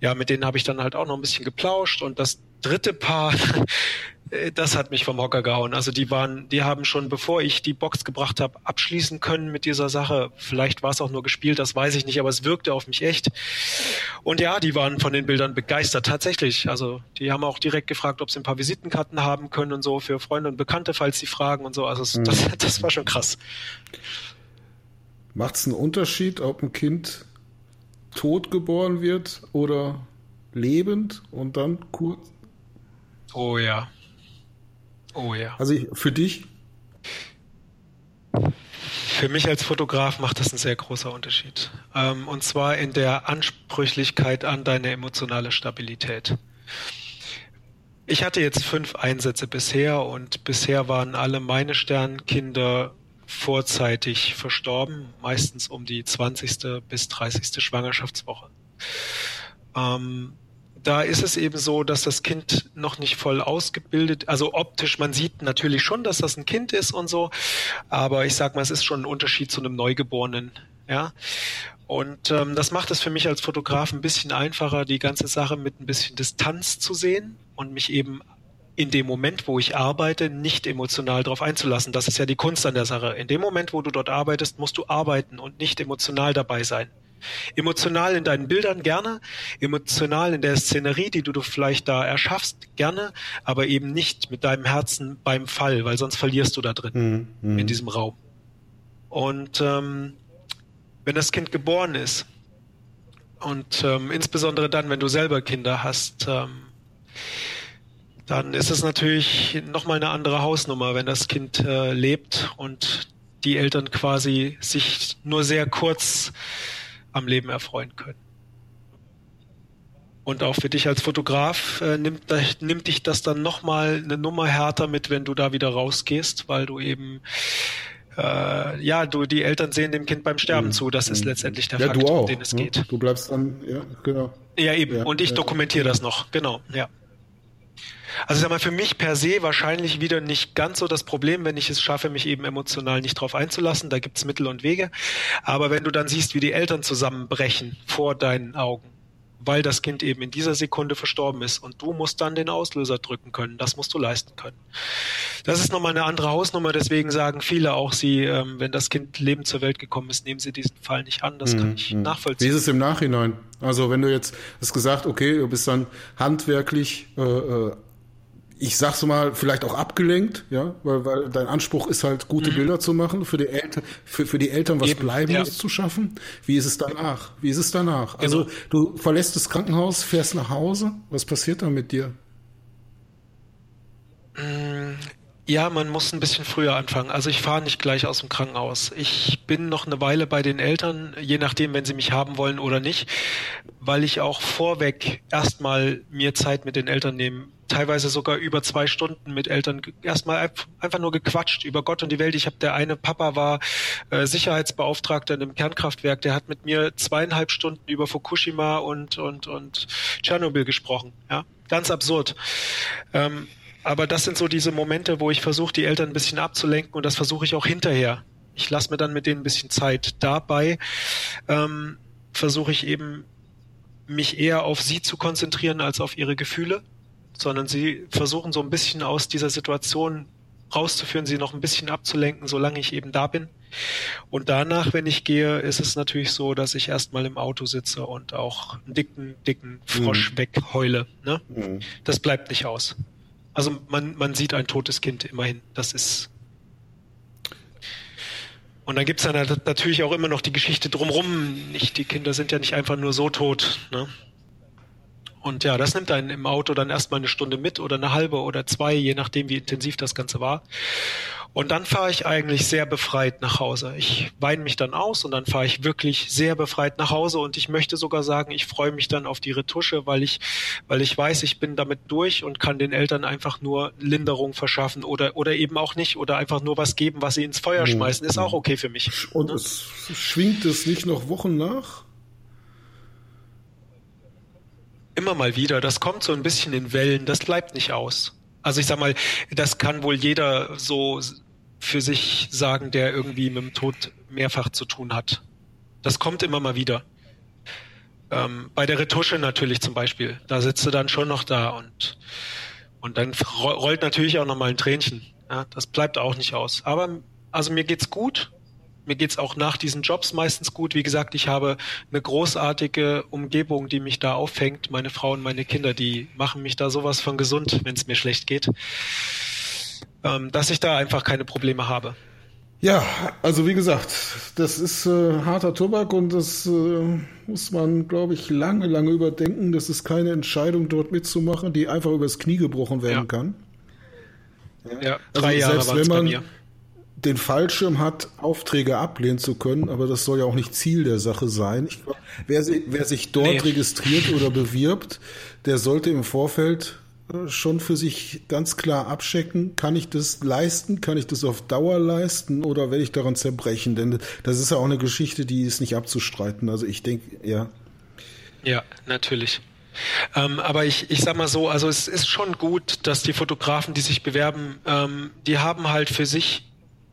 ja, mit denen habe ich dann halt auch noch ein bisschen geplauscht und das dritte Paar, das hat mich vom Hocker gehauen. Also die waren, die haben schon, bevor ich die Box gebracht habe, abschließen können mit dieser Sache. Vielleicht war es auch nur gespielt, das weiß ich nicht, aber es wirkte auf mich echt. Und ja, die waren von den Bildern begeistert, tatsächlich. Also die haben auch direkt gefragt, ob sie ein paar Visitenkarten haben können und so für Freunde und Bekannte, falls sie fragen und so. Also mhm. das, das war schon krass. Macht es einen Unterschied, ob ein Kind tot geboren wird oder lebend und dann kurz? Oh ja. Oh ja. Also ich, für dich? Für mich als Fotograf macht das einen sehr großer Unterschied. Ähm, und zwar in der Ansprüchlichkeit an deine emotionale Stabilität. ich hatte jetzt fünf Einsätze bisher und bisher waren alle meine Sternkinder vorzeitig verstorben, meistens um die 20. bis 30. Schwangerschaftswoche. Ähm, da ist es eben so, dass das Kind noch nicht voll ausgebildet, also optisch, man sieht natürlich schon, dass das ein Kind ist und so, aber ich sag mal, es ist schon ein Unterschied zu einem Neugeborenen, ja. Und ähm, das macht es für mich als Fotograf ein bisschen einfacher, die ganze Sache mit ein bisschen Distanz zu sehen und mich eben in dem Moment, wo ich arbeite, nicht emotional darauf einzulassen. Das ist ja die Kunst an der Sache. In dem Moment, wo du dort arbeitest, musst du arbeiten und nicht emotional dabei sein. Emotional in deinen Bildern gerne, emotional in der Szenerie, die du, vielleicht da erschaffst, gerne, aber eben nicht mit deinem Herzen beim Fall, weil sonst verlierst du da drin, mhm. in diesem Raum. Und ähm, wenn das Kind geboren ist und ähm, insbesondere dann, wenn du selber Kinder hast, ähm, dann ist es natürlich nochmal eine andere Hausnummer, wenn das Kind äh, lebt und die Eltern quasi sich nur sehr kurz am Leben erfreuen können. Und auch für dich als Fotograf äh, nimmt, nimmt dich das dann nochmal eine Nummer härter mit, wenn du da wieder rausgehst, weil du eben äh, ja, du, die Eltern sehen dem Kind beim Sterben mhm. zu. Das ist mhm. letztendlich der ja, Fakt, um den es ne? geht. Du bleibst dann, ja, genau. Ja, eben. Ja, und ich ja, dokumentiere das noch, genau, ja. Also sag mal, für mich per se wahrscheinlich wieder nicht ganz so das Problem, wenn ich es schaffe, mich eben emotional nicht drauf einzulassen. Da gibt's Mittel und Wege. Aber wenn du dann siehst, wie die Eltern zusammenbrechen vor deinen Augen, weil das Kind eben in dieser Sekunde verstorben ist und du musst dann den Auslöser drücken können. Das musst du leisten können. Das ist nochmal eine andere Hausnummer, deswegen sagen viele auch, sie, ähm, wenn das Kind lebend zur Welt gekommen ist, nehmen sie diesen Fall nicht an. Das kann mhm, ich mhm. nachvollziehen. Wie ist es im Nachhinein? Also wenn du jetzt hast gesagt, okay, du bist dann handwerklich äh, äh ich sag's mal, vielleicht auch abgelenkt, ja, weil, weil dein Anspruch ist halt, gute mhm. Bilder zu machen, für die Eltern, für, für die Eltern was Eben, Bleibendes ja. zu schaffen. Wie ist es danach? Wie ist es danach? Also, genau. Also du verlässt das Krankenhaus, fährst nach Hause, was passiert dann mit dir? Mm, ja, man muss ein bisschen früher anfangen. Also ich fahre nicht gleich aus dem Krankenhaus. Ich bin noch eine Weile bei den Eltern, je nachdem, wenn sie mich haben wollen oder nicht, weil ich auch vorweg erstmal mir Zeit mit den Eltern nehmen teilweise sogar über zwei Stunden mit Eltern erstmal einfach nur gequatscht über Gott und die Welt. Ich habe der eine Papa war äh, Sicherheitsbeauftragter in einem Kernkraftwerk, der hat mit mir zweieinhalb Stunden über Fukushima und und und Tschernobyl gesprochen. Ja, ganz absurd. Ähm, aber das sind so diese Momente, wo ich versuche, die Eltern ein bisschen abzulenken und das versuche ich auch hinterher. Ich lasse mir dann mit denen ein bisschen Zeit. Dabei ähm, versuche ich eben mich eher auf sie zu konzentrieren als auf ihre Gefühle sondern sie versuchen so ein bisschen aus dieser Situation rauszuführen, sie noch ein bisschen abzulenken, solange ich eben da bin. Und danach, wenn ich gehe, ist es natürlich so, dass ich erstmal im Auto sitze und auch einen dicken, dicken Frosch mhm. wegheule. Ne? Mhm. Das bleibt nicht aus. Also man, man sieht ein totes Kind immerhin. Das ist. Und dann gibt's dann natürlich auch immer noch die Geschichte drumrum. Nicht, die Kinder sind ja nicht einfach nur so tot. Ne? Und ja, das nimmt einen im Auto dann erstmal eine Stunde mit oder eine halbe oder zwei, je nachdem, wie intensiv das Ganze war. Und dann fahre ich eigentlich sehr befreit nach Hause. Ich weine mich dann aus und dann fahre ich wirklich sehr befreit nach Hause und ich möchte sogar sagen, ich freue mich dann auf die Retusche, weil ich, weil ich weiß, ich bin damit durch und kann den Eltern einfach nur Linderung verschaffen oder, oder eben auch nicht oder einfach nur was geben, was sie ins Feuer schmeißen, ist auch okay für mich. Und ne? es schwingt es nicht noch Wochen nach? Immer mal wieder. Das kommt so ein bisschen in Wellen. Das bleibt nicht aus. Also ich sag mal, das kann wohl jeder so für sich sagen, der irgendwie mit dem Tod mehrfach zu tun hat. Das kommt immer mal wieder. Ähm, bei der Retusche natürlich zum Beispiel. Da sitzt du dann schon noch da und, und dann rollt natürlich auch noch mal ein Tränchen. Ja, das bleibt auch nicht aus. Aber also mir geht's gut mir geht's auch nach diesen Jobs meistens gut. Wie gesagt, ich habe eine großartige Umgebung, die mich da auffängt. Meine Frau und meine Kinder, die machen mich da sowas von gesund, wenn es mir schlecht geht, ähm, dass ich da einfach keine Probleme habe. Ja, also wie gesagt, das ist äh, harter Tobak und das äh, muss man, glaube ich, lange, lange überdenken. Das ist keine Entscheidung, dort mitzumachen, die einfach übers Knie gebrochen werden ja. kann. Ja, ja drei also Jahre wenn man, bei mir den Fallschirm hat, Aufträge ablehnen zu können, aber das soll ja auch nicht Ziel der Sache sein. Glaub, wer, wer, sich dort nee. registriert oder bewirbt, der sollte im Vorfeld äh, schon für sich ganz klar abchecken, kann ich das leisten, kann ich das auf Dauer leisten oder werde ich daran zerbrechen? Denn das ist ja auch eine Geschichte, die ist nicht abzustreiten. Also ich denke, ja. Ja, natürlich. Ähm, aber ich, ich sag mal so, also es ist schon gut, dass die Fotografen, die sich bewerben, ähm, die haben halt für sich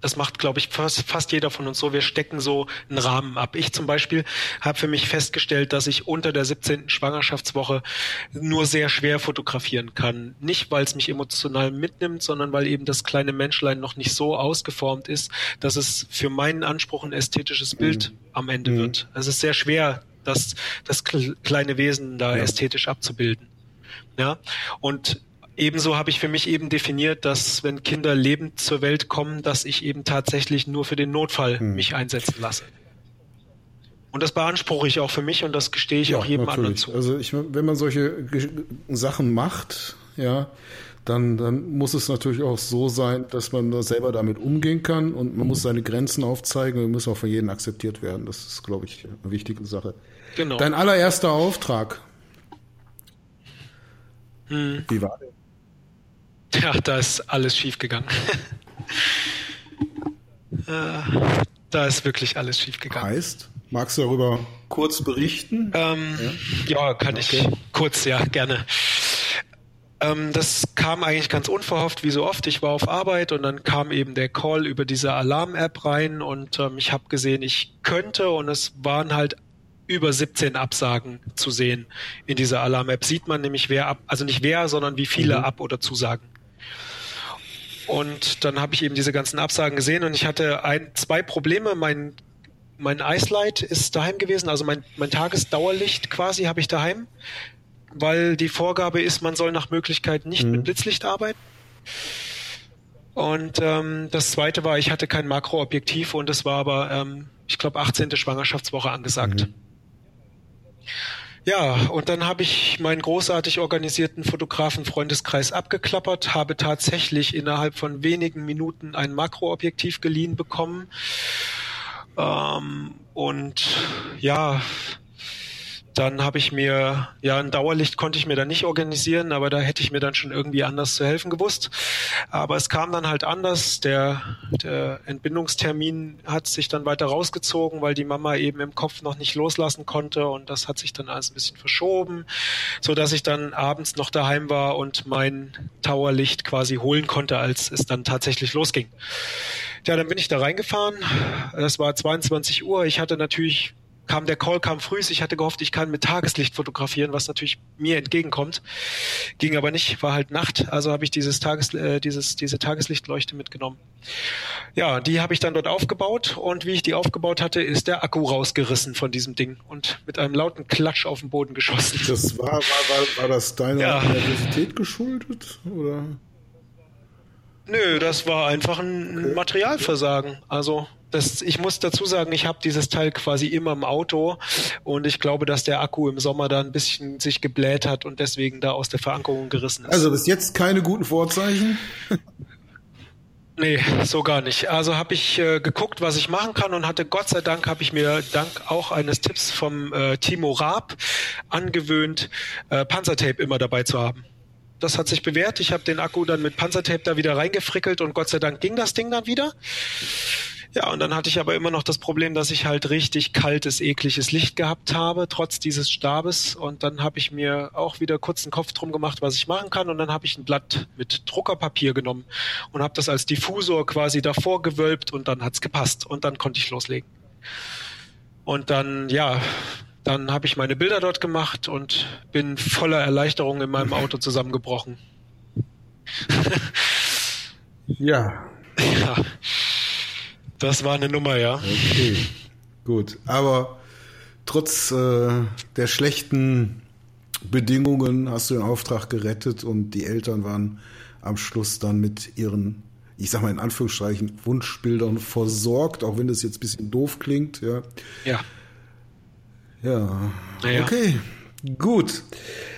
das macht, glaube ich, fast, fast jeder von uns so. Wir stecken so einen Rahmen ab. Ich zum Beispiel habe für mich festgestellt, dass ich unter der 17. Schwangerschaftswoche nur sehr schwer fotografieren kann. Nicht, weil es mich emotional mitnimmt, sondern weil eben das kleine Menschlein noch nicht so ausgeformt ist, dass es für meinen Anspruch ein ästhetisches Bild mhm. am Ende mhm. wird. Also es ist sehr schwer, das, das kleine Wesen da ja. ästhetisch abzubilden. Ja, und ebenso habe ich für mich eben definiert, dass wenn Kinder lebend zur Welt kommen, dass ich eben tatsächlich nur für den Notfall hm. mich einsetzen lasse. Und das beanspruche ich auch für mich und das gestehe ich ja, auch jedem natürlich. anderen zu. Also ich, wenn man solche Sachen macht, ja, dann, dann muss es natürlich auch so sein, dass man selber damit umgehen kann und man muss seine Grenzen aufzeigen und muss auch von jedem akzeptiert werden. Das ist, glaube ich, eine wichtige Sache. Genau. Dein allererster Auftrag. Hm. Wie war der? Ja, da ist alles schiefgegangen. Äh, da ist wirklich alles schiefgegangen. Heißt, magst du darüber kurz berichten? Ähm, ja? ja? kann okay. ich kurz, ja, gerne. Ähm, das kam eigentlich ganz unverhofft, wie so oft. Ich war auf Arbeit und dann kam eben der Call über diese Alarm-App rein und ähm, ich habe gesehen, ich könnte und es waren halt über 17 Absagen zu sehen in dieser Alarm-App. Sieht man nämlich, wer ab, also nicht wer, sondern wie viele mhm. Ab- oder Zusagen. Und dann habe ich eben diese ganzen Absagen gesehen und ich hatte ein, zwei Probleme. Mein, mein Icelight ist daheim gewesen, also mein, mein Tagesdauerlicht quasi habe ich daheim, weil die Vorgabe ist, man soll nach Möglichkeit nicht mhm. mit Blitzlicht arbeiten. Und ähm, das zweite war, ich hatte kein Makroobjektiv und es war aber, ähm, ich glaube, 18. Schwangerschaftswoche angesagt. Mhm. Ja, und dann habe ich meinen großartig organisierten Fotografen-Freundeskreis abgeklappert, habe tatsächlich innerhalb von wenigen Minuten ein Makroobjektiv geliehen bekommen. Ähm, und ja, dann habe ich mir, ja, ein Dauerlicht konnte ich mir dann nicht organisieren, aber da hätte ich mir dann schon irgendwie anders zu helfen gewusst. Aber es kam dann halt anders. Der, der Entbindungstermin hat sich dann weiter rausgezogen, weil die Mama eben im Kopf noch nicht loslassen konnte und das hat sich dann alles ein bisschen verschoben, so dass ich dann abends noch daheim war und mein Towerlicht quasi holen konnte, als es dann tatsächlich losging. Ja, dann bin ich da reingefahren. Das war 22 Uhr. Ich hatte natürlich kam der Call kam früh. Ich hatte gehofft, ich kann mit Tageslicht fotografieren, was natürlich mir entgegenkommt. Ging aber nicht, war halt Nacht. Also habe ich dieses Tages, äh, dieses, diese Tageslichtleuchte mitgenommen. Ja, die habe ich dann dort aufgebaut und wie ich die aufgebaut hatte, ist der Akku rausgerissen von diesem Ding und mit einem lauten Klatsch auf den Boden geschossen. Das war, war, war, war das deiner ja. Nervosität geschuldet? Oder? Nö, das war einfach ein okay. Materialversagen. Also das, ich muss dazu sagen, ich habe dieses Teil quasi immer im Auto und ich glaube, dass der Akku im Sommer da ein bisschen sich gebläht hat und deswegen da aus der Verankerung gerissen ist. Also bis jetzt keine guten Vorzeichen? Nee, so gar nicht. Also habe ich äh, geguckt, was ich machen kann und hatte Gott sei Dank, habe ich mir dank auch eines Tipps vom äh, Timo Raab angewöhnt, äh, Panzertape immer dabei zu haben. Das hat sich bewährt. Ich habe den Akku dann mit Panzertape da wieder reingefrickelt und Gott sei Dank ging das Ding dann wieder. Ja, und dann hatte ich aber immer noch das Problem, dass ich halt richtig kaltes, ekliges Licht gehabt habe, trotz dieses Stabes. Und dann habe ich mir auch wieder kurz einen Kopf drum gemacht, was ich machen kann. Und dann habe ich ein Blatt mit Druckerpapier genommen und habe das als Diffusor quasi davor gewölbt und dann hat's gepasst. Und dann konnte ich loslegen. Und dann, ja, dann habe ich meine Bilder dort gemacht und bin voller Erleichterung in meinem Auto zusammengebrochen. ja. Ja. Das war eine Nummer, ja. Okay, gut. Aber trotz äh, der schlechten Bedingungen hast du den Auftrag gerettet und die Eltern waren am Schluss dann mit ihren, ich sag mal in Anführungsstrichen, Wunschbildern versorgt, auch wenn das jetzt ein bisschen doof klingt, ja. Ja. Ja. Naja. Okay, gut.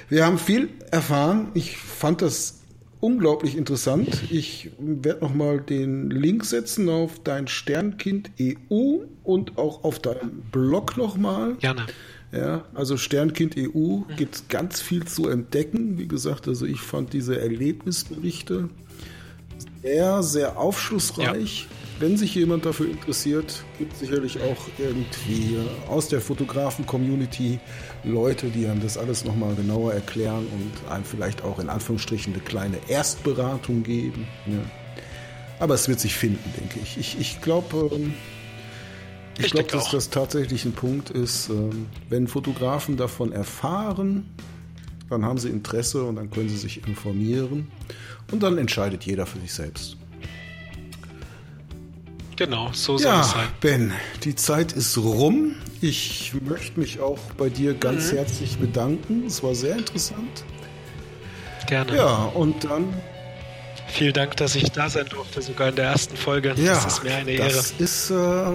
Wir haben viel erfahren. Ich fand das unglaublich interessant. Ich werde nochmal den Link setzen auf dein Sternkind EU und auch auf deinen Blog nochmal. Gerne. Ja, also Sternkind EU gibt es ganz viel zu entdecken. Wie gesagt, also ich fand diese Erlebnisberichte sehr, sehr aufschlussreich. Ja. Wenn sich jemand dafür interessiert, gibt es sicherlich auch irgendwie aus der Fotografen-Community Leute, die einem das alles nochmal genauer erklären und einem vielleicht auch in Anführungsstrichen eine kleine Erstberatung geben. Ja. Aber es wird sich finden, denke ich. Ich, ich glaube, ähm, ich, ich glaube, dass das tatsächlich ein Punkt ist, ähm, wenn Fotografen davon erfahren, dann haben sie Interesse und dann können sie sich informieren und dann entscheidet jeder für sich selbst. Genau, so soll ja, es sein. Ben, die Zeit ist rum. Ich möchte mich auch bei dir ganz mhm. herzlich bedanken. Es war sehr interessant. Gerne. Ja, und dann Vielen Dank, dass ich da sein durfte, sogar in der ersten Folge. Ja, das ist mir eine Ehre. Das ist, äh,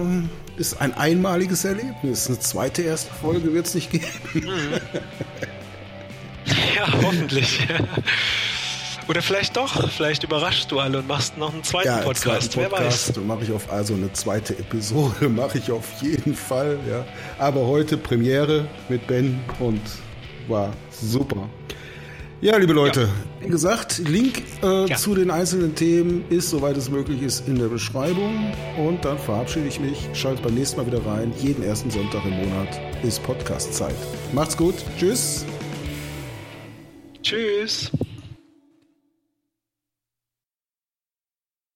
ist ein einmaliges Erlebnis. Eine zweite erste Folge wird es nicht geben. Mhm. Ja, hoffentlich. Oder vielleicht doch, vielleicht überraschst du alle und machst noch einen zweiten ja, Podcast. Zweiten Podcast Wer weiß. mache ich auf also eine zweite Episode mache ich auf jeden Fall. Ja, aber heute Premiere mit Ben und war super. Ja, liebe Leute, ja. wie gesagt, Link äh, ja. zu den einzelnen Themen ist, soweit es möglich ist, in der Beschreibung. Und dann verabschiede ich mich. Schaltet beim nächsten Mal wieder rein. Jeden ersten Sonntag im Monat ist Podcast-Zeit. Macht's gut. Tschüss. Tschüss.